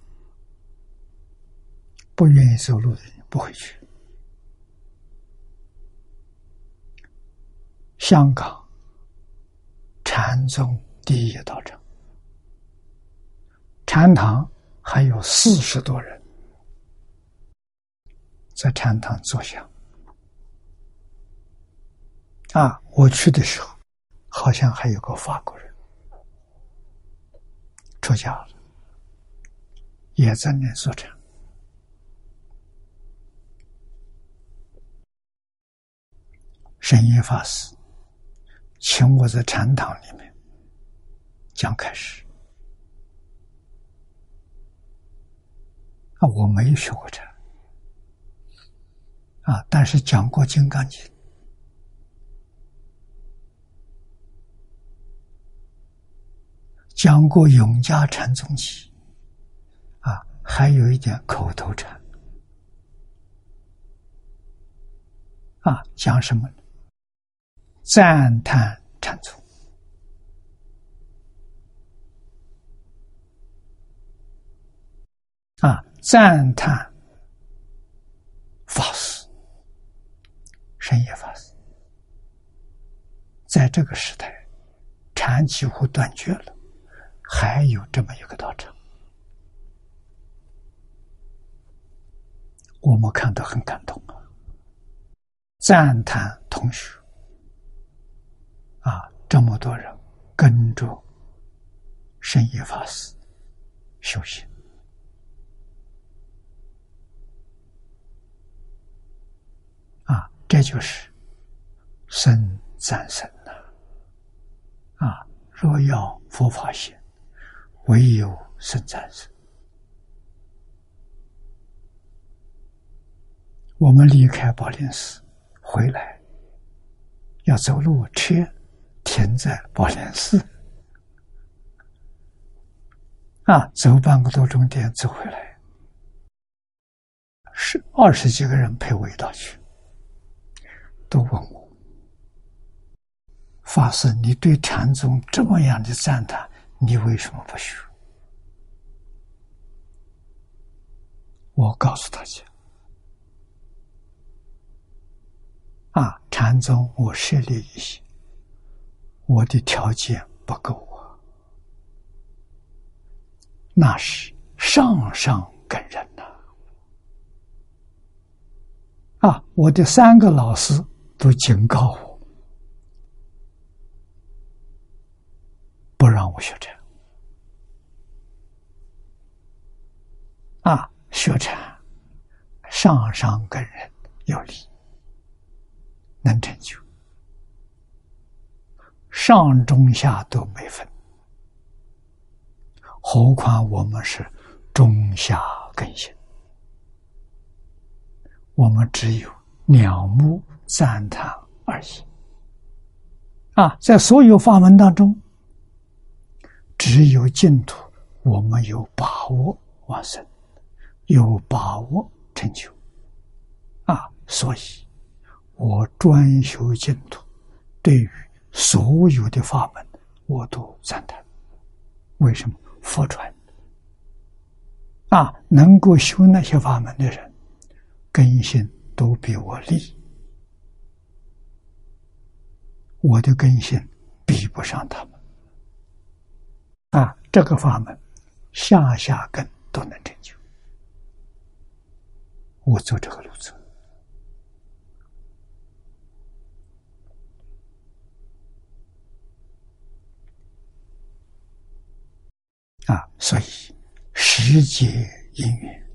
不愿意走路的人不会去。香港禅宗第一道场，禅堂还有四十多人在禅堂坐下。啊，我去的时候，好像还有个法国人。出家了，也在念说禅。神业法师请我在禅堂里面讲开始。啊，我没有学过禅，啊，但是讲过《金刚经》。讲过永嘉禅宗集，啊，还有一点口头禅，啊，讲什么呢？赞叹禅宗，啊，赞叹法师，深夜法师，在这个时代，禅几乎断绝了。还有这么一个道场，我们看到很感动啊！赞叹同学啊，这么多人跟着圣业法师修行啊，这就是生赞生呐！啊，若要佛法行。唯有圣战士。我们离开宝莲寺回来，要走路，车停在宝莲寺，啊，走半个多钟点走回来，是二十几个人陪我一道去，都问我：“法师，你对禅宗这么样的赞叹？”你为什么不学？我告诉大家，啊，禅宗我涉猎一些，我的条件不够啊，那是上上根人呐，啊，我的三个老师都警告我。不让我学禅啊！学禅上上根人有力，能成就；上中下都没分，何况我们是中下根性，我们只有两目赞叹而已。啊，在所有法门当中。只有净土，我们有把握往生，有把握成就，啊！所以，我专修净土，对于所有的法门，我都赞叹。为什么？佛传啊，能够修那些法门的人，根性都比我利，我的根性比不上他们。这个法门，下下根都能成就。我走这个路子啊，所以时节因缘，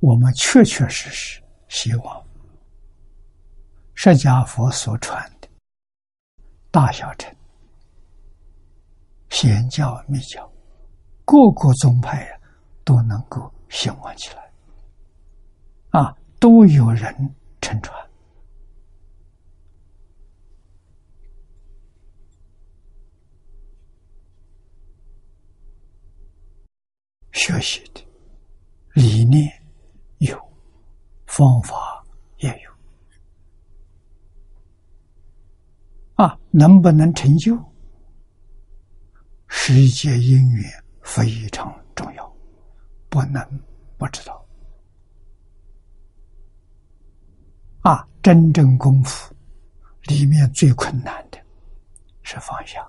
我们确确实实希望释迦佛所传的大小乘显教密教，各个宗派呀都能够兴旺起来，啊，都有人乘传。学习的理念有，方法也有，啊，能不能成就？世界因缘非常重要，不能不知道。啊，真正功夫里面最困难的是放下。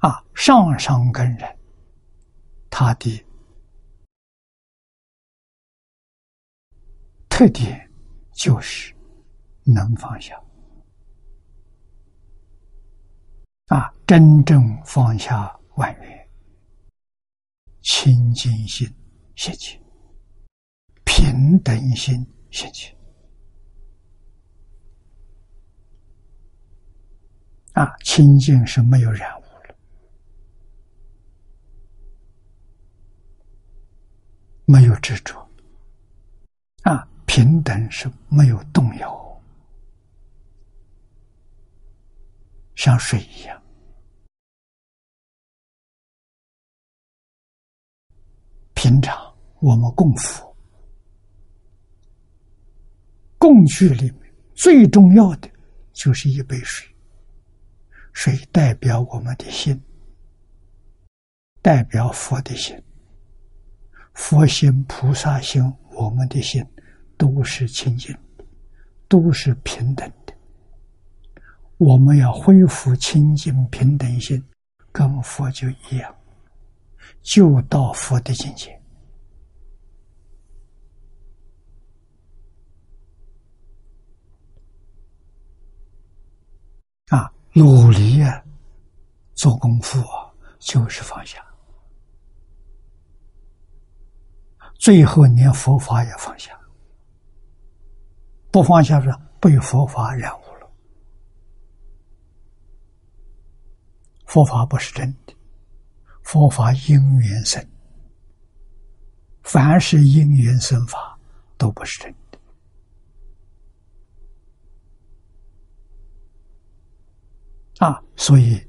啊，上上根人，他的特点就是能放下。啊，真正放下万缘，清净心现起，平等心现起。啊，清净是没有染污了。没有执着，啊，平等是没有动摇，像水一样。平常我们供佛，供具里面最重要的就是一杯水，水代表我们的心，代表佛的心。佛心、菩萨心，我们的心都是清净的，都是平等。我们要恢复清净平等心，跟佛就一样，就到佛的境界。啊，努力啊，做功夫啊，就是放下。最后连佛法也放下，不放下是被佛法染污了。佛法不是真的，佛法因缘生，凡是因缘生法都不是真的。啊，所以《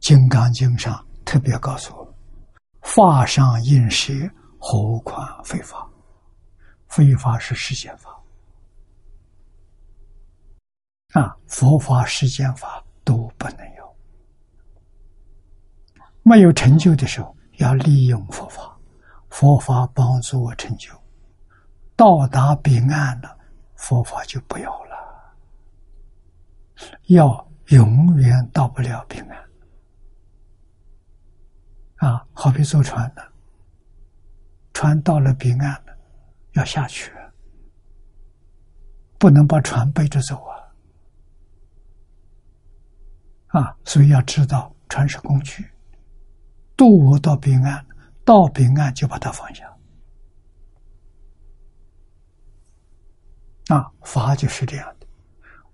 金刚经》上特别告诉我。法上应舍，何况非法？非法是世间法啊！佛法、世间法都不能。没有成就的时候，要利用佛法，佛法帮助我成就。到达彼岸了，佛法就不要了。要永远到不了彼岸。啊，好比坐船呢，船到了彼岸了，要下去，不能把船背着走啊！啊，所以要知道，船是工具，渡我到彼岸，到彼岸就把它放下。啊，法就是这样的，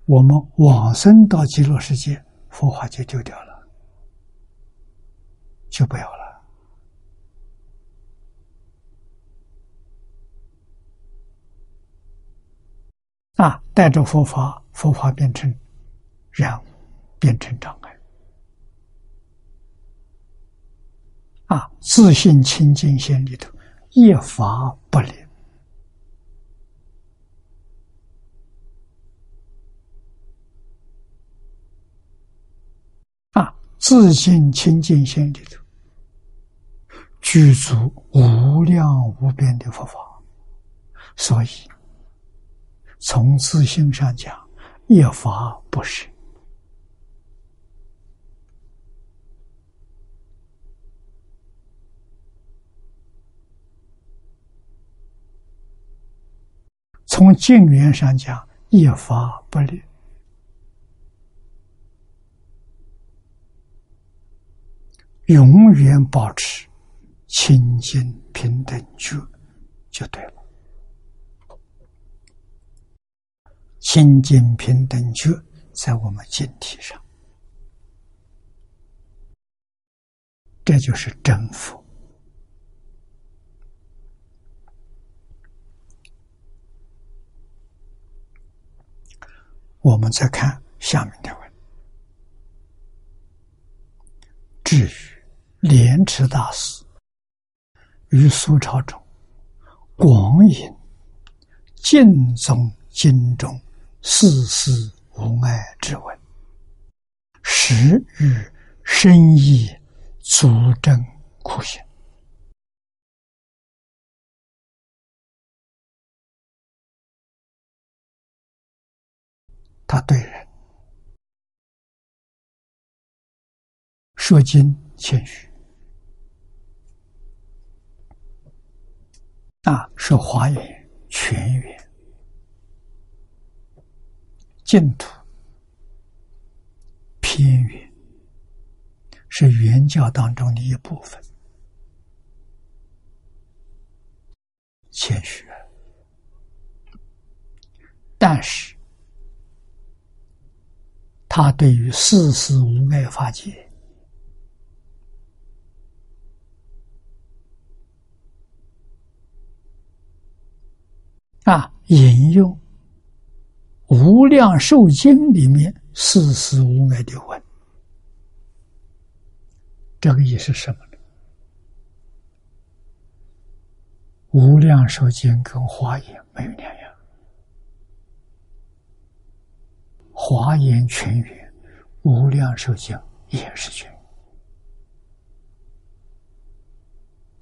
我们往生到极乐世界，佛法就丢掉了。就不要了啊！带着佛法，佛法变成染污，变成长碍啊！自信清净心里头一法不灵啊！自信清净心里头。具足无量无边的佛法，所以从自性上讲，一法不是从经缘上讲，一法不立，永远保持清净平等觉就对了。清净平等觉在我们净体上，这就是真佛。我们再看下面的文，至于莲池大师于苏朝中广引净宗经中四思无碍之文，时与深意足证苦行。他对人说经谦虚，啊，说华严全缘，净土偏远，是原教当中的一部分，谦虚，但是。他对于世事无碍法界啊，引用《无量寿经》里面世事无碍的文，这个意思是什么呢？《无量寿经》跟华严没有两样。华严全圆，无量寿经也是全。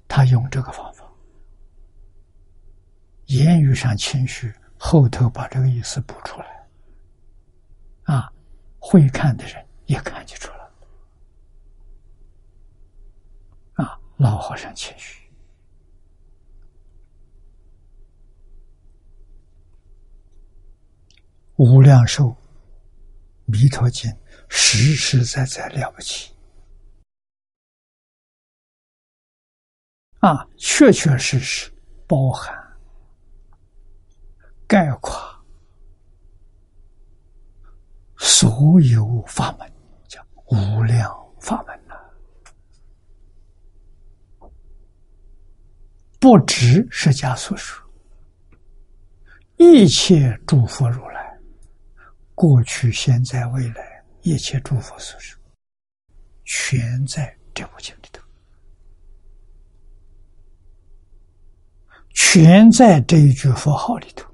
他用这个方法，言语上谦虚，后头把这个意思补出来，啊，会看的人也看得出来。啊，老和尚谦虚，无量寿。弥陀经实实在在了不起啊，确确实实包含、概括所有法门，叫无量法门，不止释迦所说，一切诸佛如来。过去、现在、未来，一切诸佛所说，全在这部经里头，全在这一句佛号里头。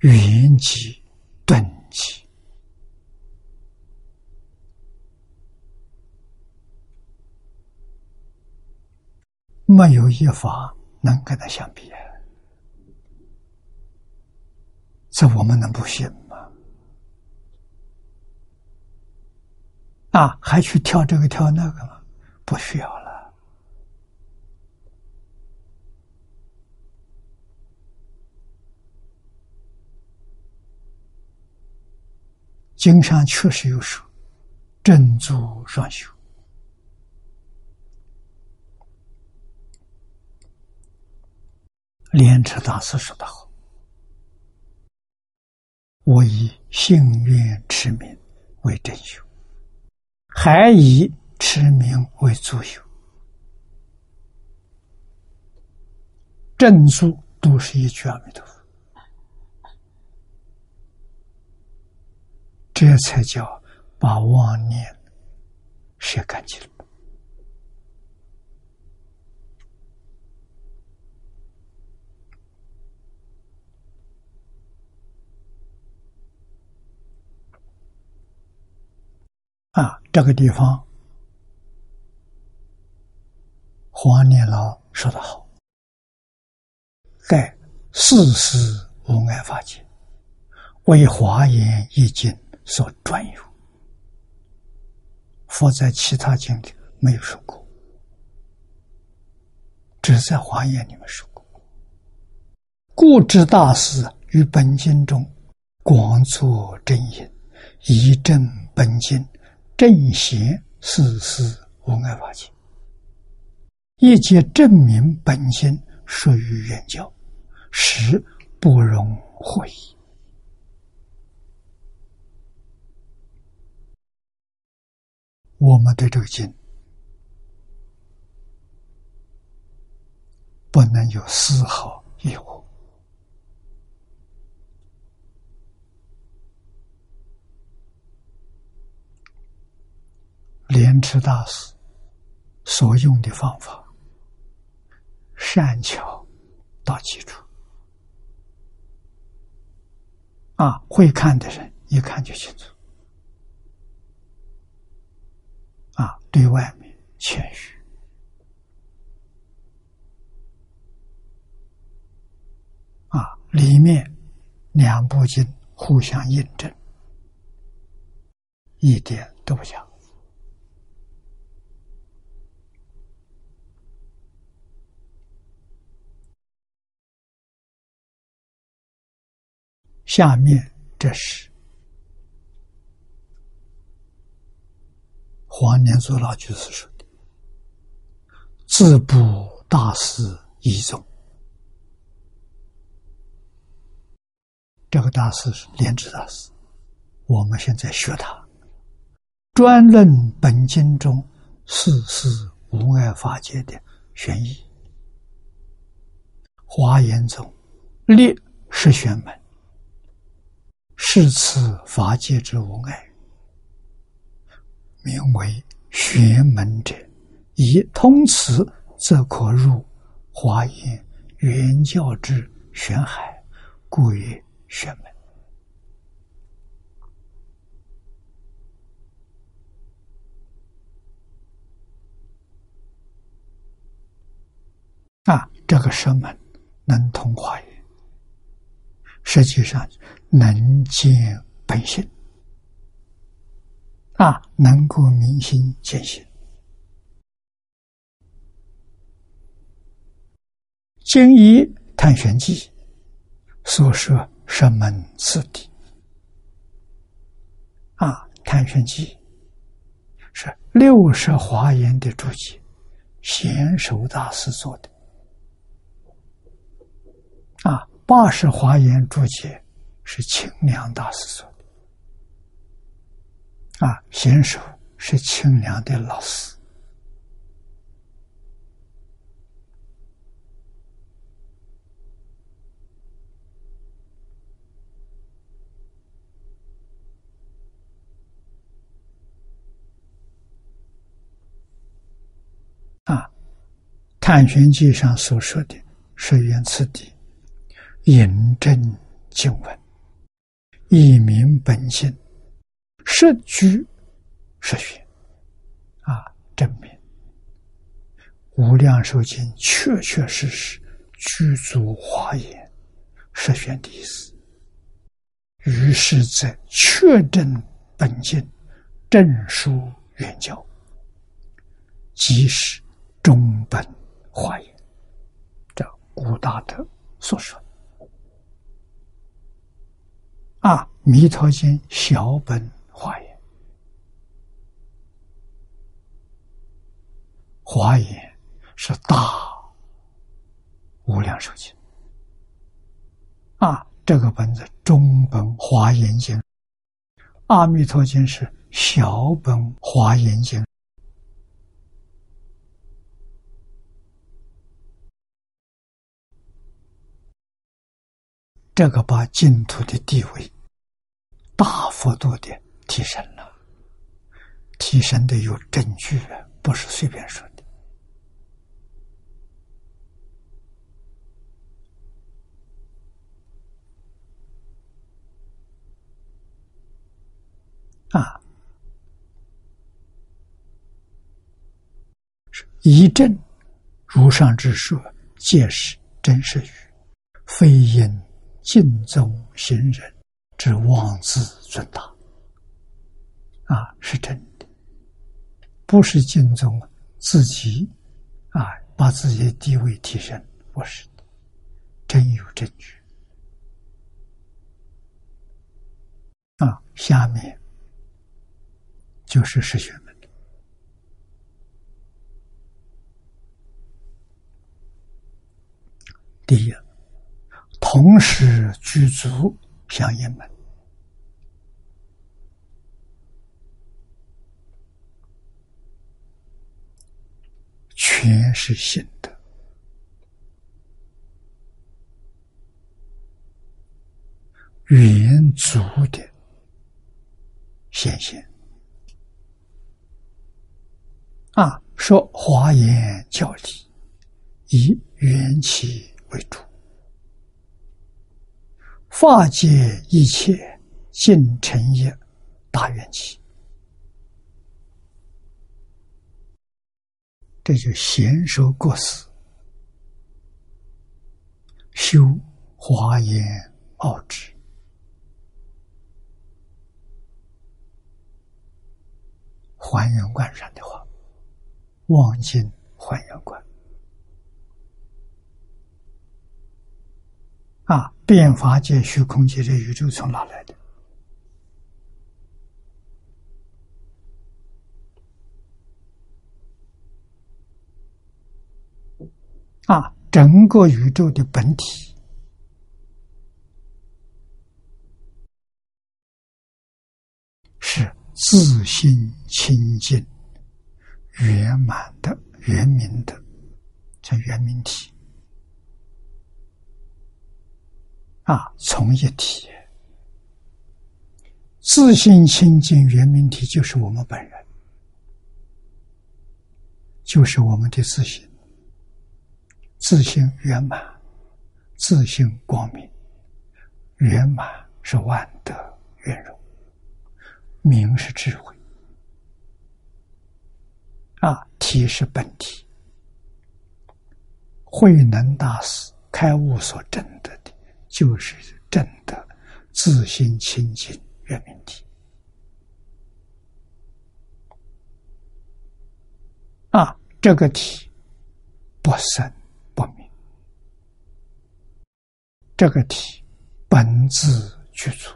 云集、顿寂。没有一法能跟他相比，这我们能不信吗？啊，还去跳这个跳那个吗？不需要了。经上确实有说，正坐双修。莲池大师说的好：“我以幸运持名为正修，还以持名为助修。正助都是一句阿弥陀佛，这才叫把妄念舍干净了。”啊，这个地方，黄年老说的好：“盖世事无碍法界，为华严一经所专有，佛在其他经里没有说过，只在华严里面说过。故知大师于本经中广作真言，以证本经正邪事事无碍法界，一切证明本心属于原教，实不容讳。我们对这个经不能有丝毫疑惑。持大师所用的方法，善巧到基础啊，会看的人一看就清楚。啊，对外面谦虚，啊，里面两部经互相印证，一点都不假。下面这是。黄连祖老居士说的：“自补大师一宗。”这个大师是莲池大师，我们现在学他，专论本经中四事无碍法界的玄义。华严宗立十玄门，是此法界之无碍。名为玄门者，以通此，则可入华严原教之玄海，故曰玄门。啊，这个神门能通华严，实际上能见本性。啊，能够明心见性。经一探玄记所说神门次第。啊，探玄记是六十华严的注解，贤首大师做的。啊，八十华严注解是清凉大师做。啊，贤手是清凉的老师啊，《探玄记》上所说的“是缘次第”，引证经文，以明本性。实居实学啊，证明无量寿经确确实实具足华严实玄的意思。于是，在确证本经正书原教，即是中本华严。这古大德所说啊，《弥陀经》小本。华严，华严是大无量寿经啊！这个本子中本华严经，阿弥陀经是小本华严经。这个把净土的地位大幅度的。提升了，提升的有证据，不是随便说的。啊，一证如上之说，皆是真实语，非因敬宗行人之妄自尊大。啊，是真的。不是敬重自己啊，把自己的地位提升，不是的，真有证据啊。下面就是实学门。第一，同时具足相应门，全是心的，圆足的显现。啊，说华严教理以缘起。为主，化解一切尽成业大缘起，这就贤受过死，修华严奥旨，还原观上的话，望尽还原观。啊！变法界、虚空界的宇宙从哪来的？啊！整个宇宙的本体是自信清净、圆满的、圆明的，叫圆明体。啊，从一体，自信清净圆明体就是我们本人，就是我们的自信，自信圆满，自信光明，圆满是万德圆融，明是智慧，啊，体是本体，慧能大师开悟所证得的。就是真的自心清净圆明体啊！这个体不生不灭，这个体本自具足，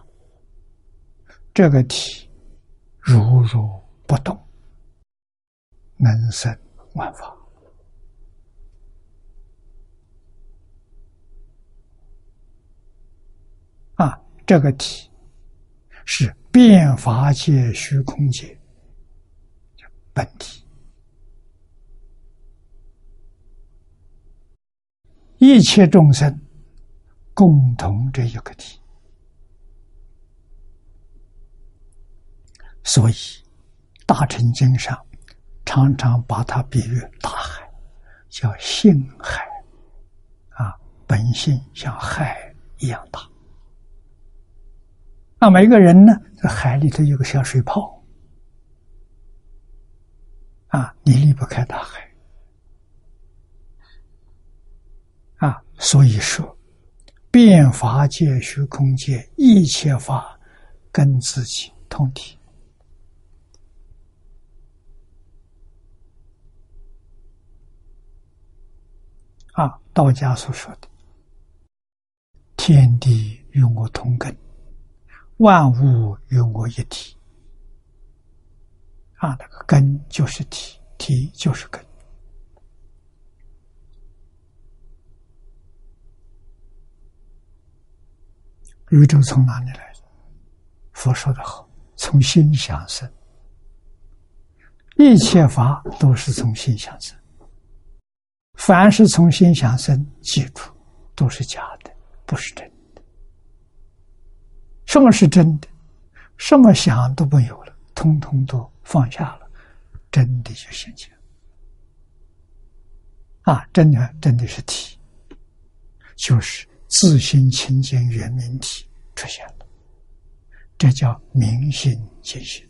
这个体如如不动，能生万法。这个体是变法界、虚空界本体，一切众生共同这一个体，所以《大乘经》上常常把它比喻大海，叫性海，啊，本性像海一样大。那每个人呢，在海里头有个小水泡，啊，你离不开大海，啊，所以说，变法界、虚空界一切法跟自己同体，啊，道家所说的天地与我同根。万物与我一体，啊，那个根就是体，体就是根。宇宙从哪里来？佛说的好，从心想生，一切法都是从心想生。凡是从心想生，记住，都是假的，不是真的。什么是真的？什么想都没有了，通通都放下了，真的就现前。啊，真的真的是体，就是自心清净圆明体出现了，这叫明心见性。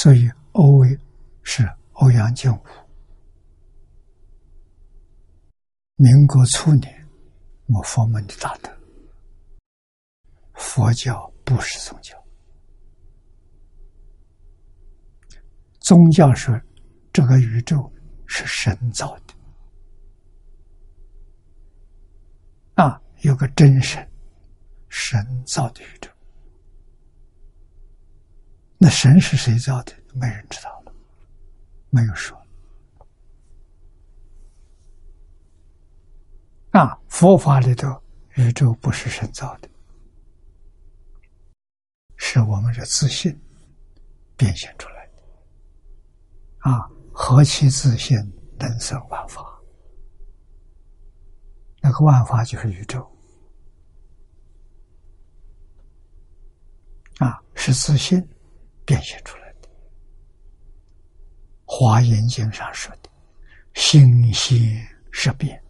所以欧为是欧阳靖武。民国初年，我佛门的大德，佛教不是宗教，宗教是这个宇宙是神造的。啊，有个真神，神造的宇宙。那神是谁造的？没人知道了，没有说。啊，佛法里头，宇宙不是神造的，是我们的自信变现出来的。啊，何其自信，能生万法。那个万法就是宇宙，啊，是自信变现出来的。《华严经》上说的“心心识变”，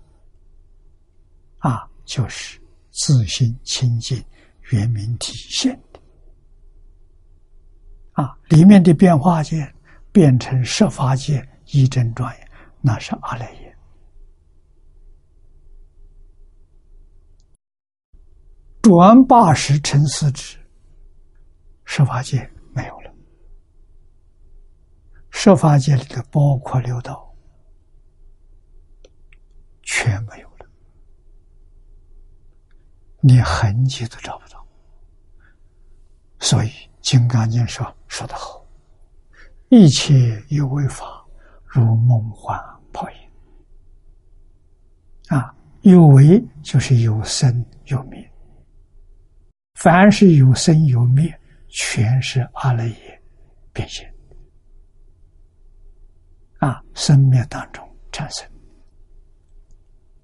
啊，就是自信清净圆明体现的。啊，里面的变化界变成设法界一真庄严，那是阿赖耶。转八十成四智，设法界。设法界里的包括六道，全没有了，连痕迹都找不到。所以《金刚经》上说得好：“一切有为法，如梦幻泡影。”啊，有为就是有生有灭。凡是有生有灭，全是阿赖耶变现啊！生灭当中产生，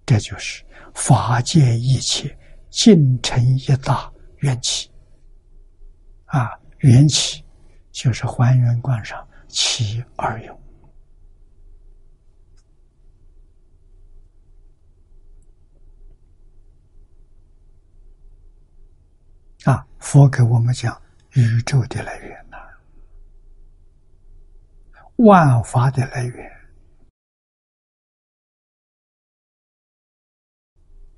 这就是法界一切尽成一大缘起啊！缘起就是还原观上起而有。啊，佛给我们讲宇宙的来源，万法的来源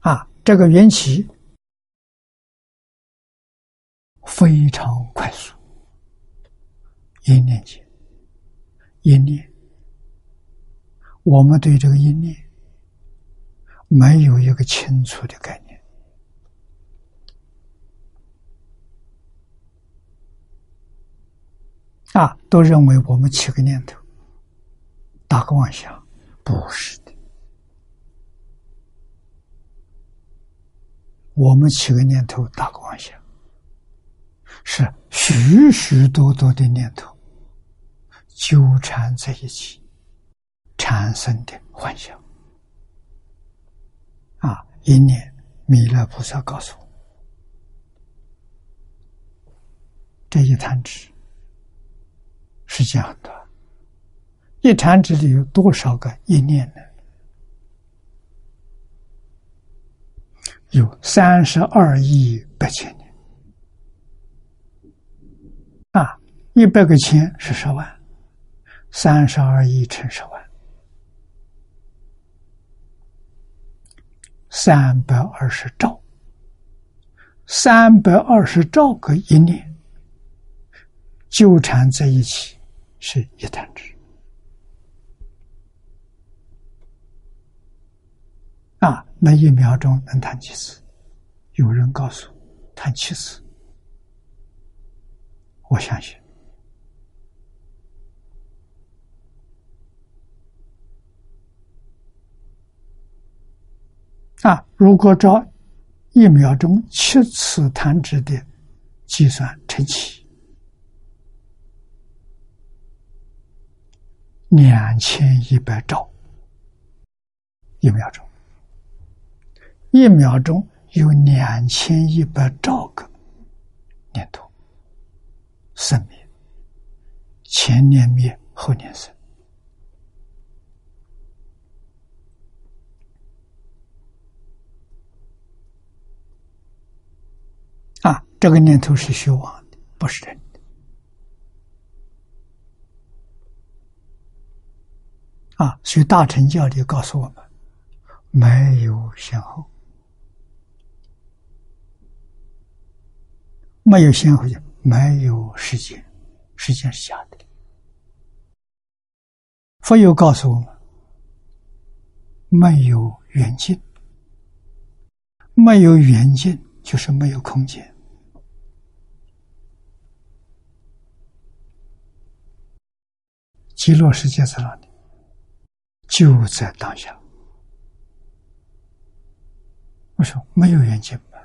啊，这个缘起非常快速，一念间，一念，我们对这个一念没有一个清楚的概念。啊，都认为我们起个念头，打个妄想，不是的。我们起个念头，打个妄想，是许许多多的念头纠缠在一起产生的幻想。啊，一念，弥勒菩萨告诉我，这一弹指。是这样的，一禅之里有多少个一念呢？有三十二亿八千年。啊，一百个千是十万，三十二亿乘十万，三百二十兆，三百二十兆个一念纠缠在一起。是一弹指啊！那一秒钟能弹几次？有人告诉弹七次，我相信啊！如果照一秒钟七次弹指的计算乘起。两千一百兆。一秒钟，一秒钟有两千一百兆个念头。生灭，前念灭后念生。啊！这个念头是虚妄的，不是真的。啊，所以大乘教里告诉我们，没有先后，没有先后就没有时间，时间是假的。佛又告诉我们，没有远近，没有远近就是没有空间。极乐世界在哪里？就在当下。我说没有远近吗？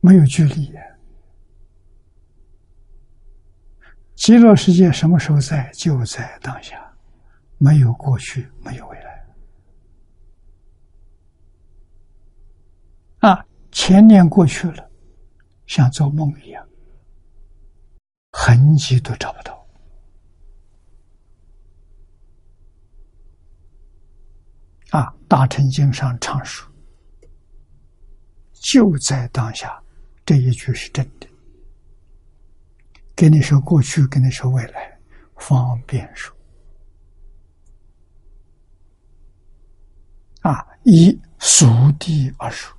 没有距离。极乐世界什么时候在？就在当下，没有过去，没有未来。啊，前年过去了，像做梦一样，痕迹都找不到。啊，《大乘经》上常说：“就在当下，这一句是真的。跟你说过去，跟你说未来，方便说。啊，以俗地而说，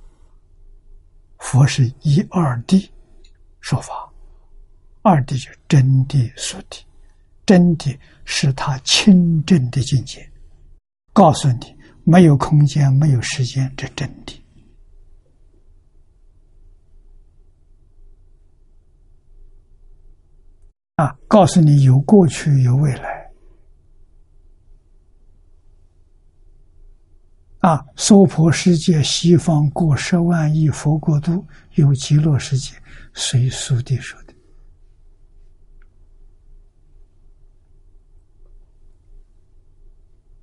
佛是一二地说法，二地就真谛、熟地，真谛是他清正的境界，告诉你。”没有空间，没有时间，这真的啊！告诉你，有过去，有未来啊！娑婆世界，西方过十万亿佛国度，有极乐世界，随书地说的。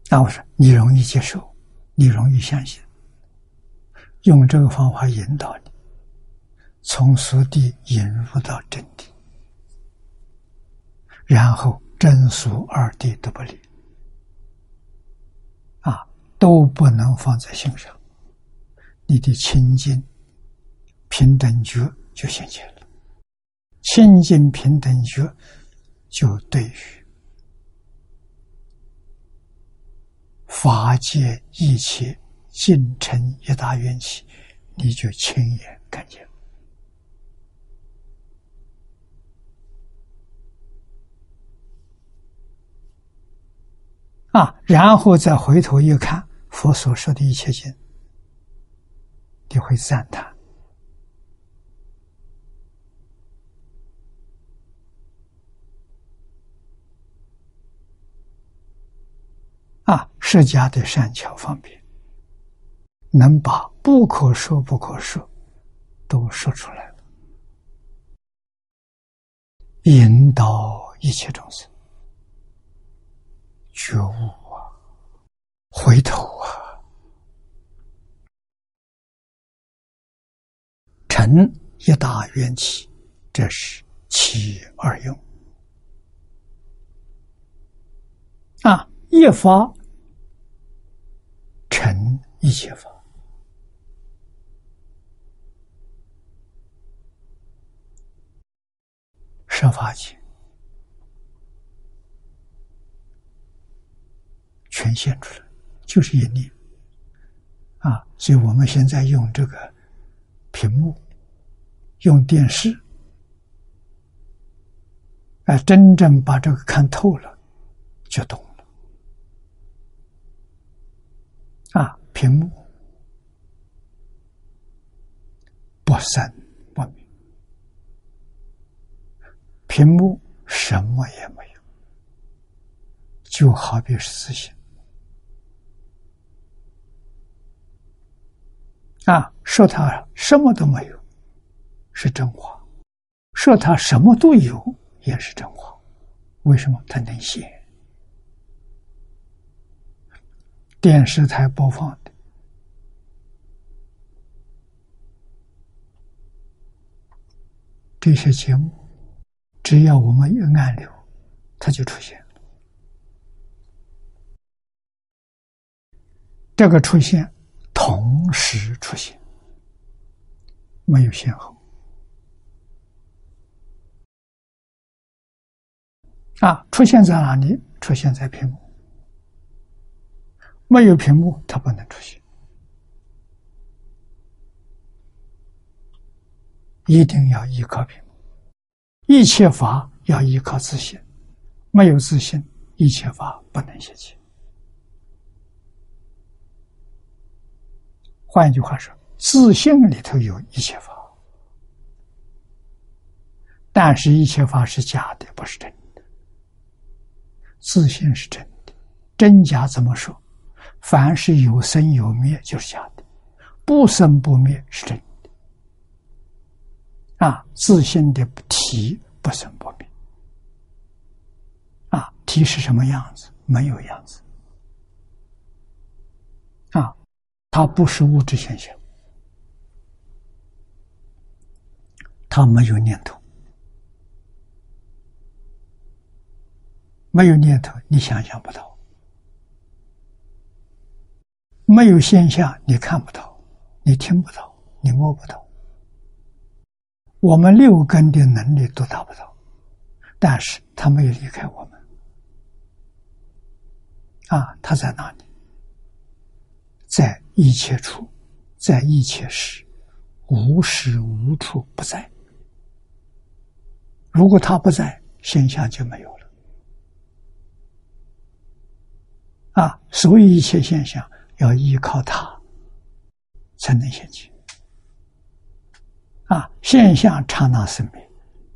那我说，你容易接受。你容易相信，用这个方法引导你，从俗地引入到真谛，然后真俗二谛都不离，啊，都不能放在心上，你的清净平等觉就现前了，清净平等觉就对于。法界一切尽成一大缘起，你就亲眼看见啊！然后再回头一看佛所说的一切经，你会赞叹。啊，释迦的善巧方便，能把不可说不可说都说出来了，引导一切众生觉悟啊，回头啊，成一大缘起，这是其二用啊。一发成一切法，设法界全现出来，就是一念啊！所以我们现在用这个屏幕，用电视，啊，真正把这个看透了，就懂。啊，屏幕不生不灭，屏幕什么也没有，就好比是自信。啊，说它什么都没有，是真话；说它什么都有，也是真话。为什么它能显？电视台播放的这些节目，只要我们一按钮，它就出现。这个出现同时出现，没有先后。啊，出现在哪里？出现在屏幕。没有屏幕，它不能出现。一定要依靠屏幕，一切法要依靠自信，没有自信，一切法不能现起。换一句话说，自信里头有一切法，但是一切法是假的，不是真的。自信是真的，真假怎么说？凡是有生有灭就是假的，不生不灭是真的。啊，自信的体不生不灭。啊，体是什么样子？没有样子。啊。它不是物质现象，它没有念头，没有念头，你想象不到；没有现象，你看不到，你听不到，你摸不到。我们六根的能力都达不到，但是它没有离开我们。啊，它在哪里？在。一切处，在一切时，无时无处不在。如果他不在，现象就没有了。啊，所以一切现象要依靠他才能现起。啊，现象刹那生灭，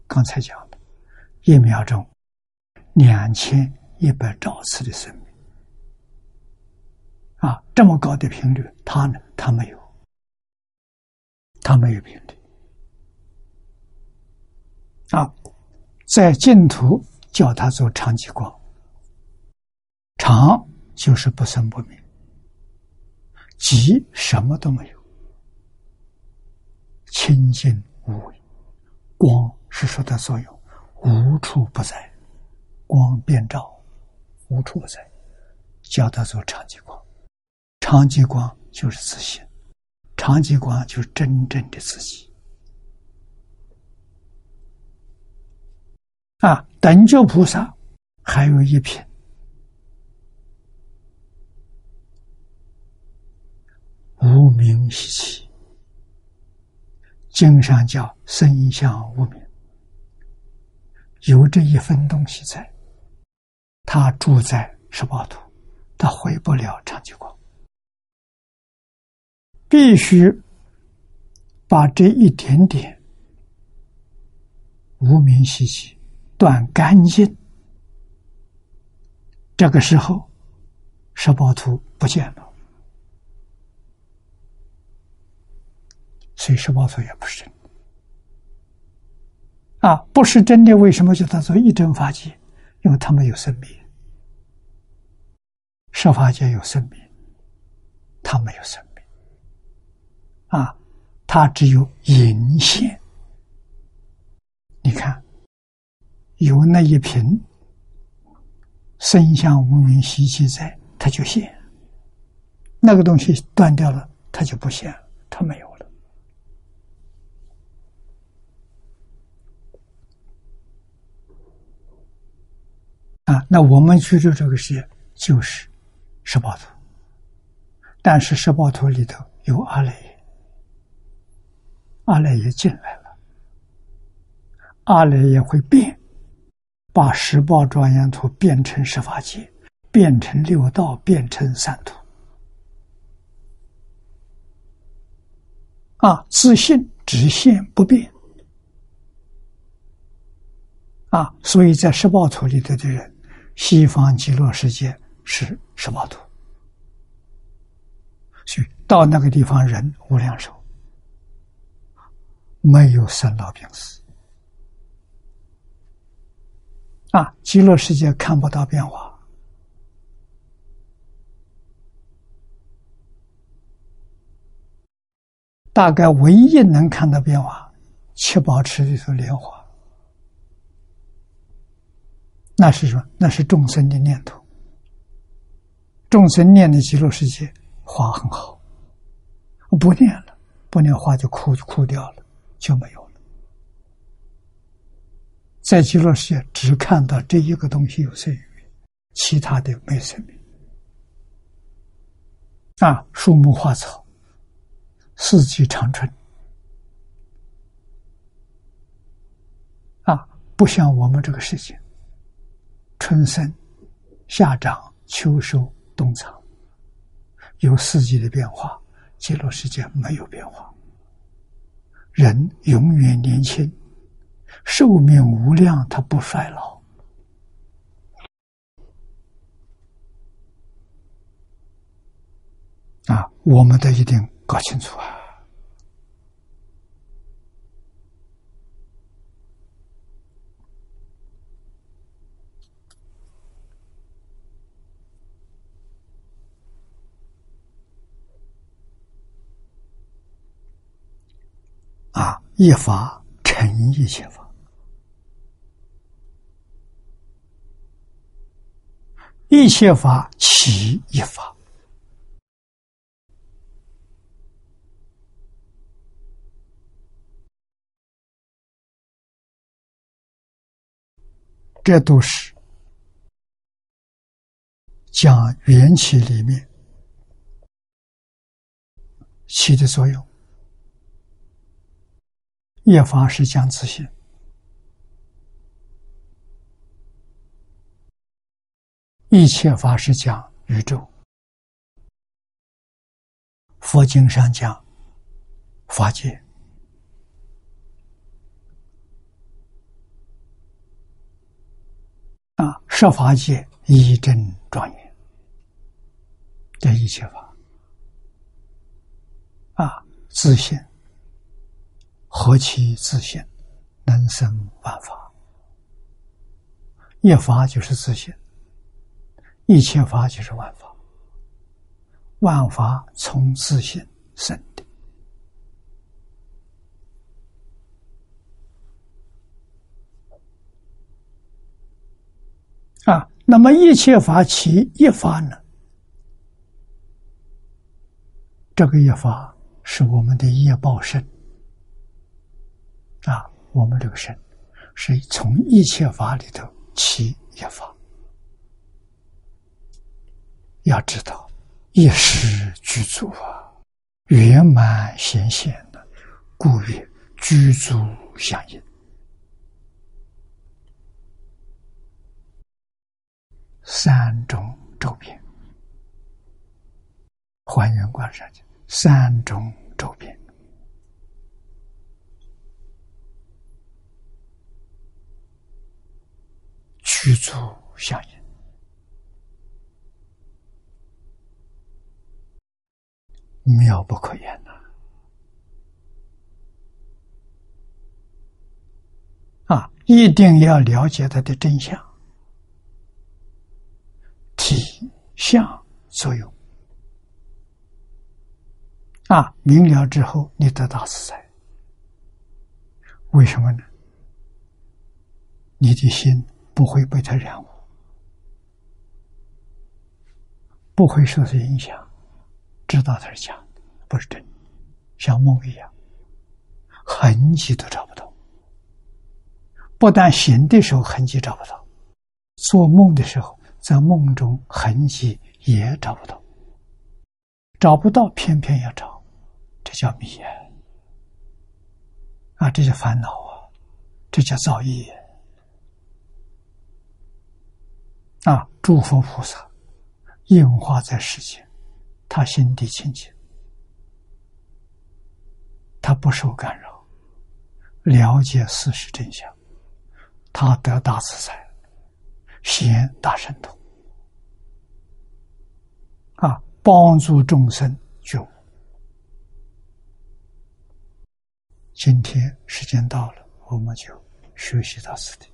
刚才讲的，一秒钟两千一百兆次的生命。啊，这么高的频率，他呢？他没有，他没有频率。啊，在净土叫他做长极光，长就是不生不灭，极什么都没有，清净无为，光是说的作用，无处不在，光遍照，无处不在，叫他做长极光。长极光就是自信，长极光就是真正的自己。啊，等觉菩萨还有一品，无名习气，经上叫身相无名，有这一分东西在，他住在十八土，他回不了长极光。必须把这一点点无名习气断干净。这个时候，十八图不见了，所以十宝图也不是真的。啊，不是真的，为什么叫他做一真法界？因为他没有生命，十法界有生命，他没有生命。啊，他只有隐现。你看，有那一瓶身相无名习气在，它就现；那个东西断掉了，它就不现了，它没有了。啊，那我们居住这个世界就是十八图，但是十八图里头有阿赖。阿赖耶进来了，阿赖耶会变，把十八庄严土变成十法界，变成六道，变成三土。啊，自信直线不变。啊，所以在十报土里头的人，西方极乐世界是十报土，所以到那个地方人无量寿。没有生老病死啊！极乐世界看不到变化，大概唯一能看到变化，七宝池里头莲花，那是什么？那是众生的念头。众生念的极乐世界花很好，我不念了，不念花就枯枯掉了。就没有了。在极乐世界，只看到这一个东西有生命，其他的没生命。啊，树木花草，四季长春。啊，不像我们这个世界，春生、夏长、秋收、冬藏，有四季的变化。极乐世界没有变化，人永远年轻，寿命无量，他不衰老。啊，我们都一定搞清楚啊！啊，一法成一切法，一切法起一法。这都是讲缘起里面起的作用。业法是讲自性，一切法是讲宇宙。佛经上讲法界。啊，设法界一真庄严，这一切法啊，自信何其自信，能生万法。一法就是自信，一切法就是万法，万法从自信生的。啊，那么一切法起一法呢？这个一法是我们的业报身，我们这个身是从一切法里头起一法。要知道，一时居住啊，圆满显现的，故曰居住相应。三种周边，还原观上去。三种周边，居住相应，妙不可言呐！啊，一定要了解它的真相。体相作用啊，明了之后，你得到自在。为什么呢？你的心不会被它染污，不会受它影响，知道它是假的，不是真，像梦一样，痕迹都找不到。不但醒的时候痕迹找不到，做梦的时候。在梦中痕迹也找不到，找不到，偏偏要找，这叫迷啊！啊，这叫烦恼啊，这叫造业啊！诸佛菩萨应化在世间，他心地清净，他不受干扰，了解事实真相，他得大自在。显大神通啊，帮助众生觉悟。今天时间到了，我们就学习到此地。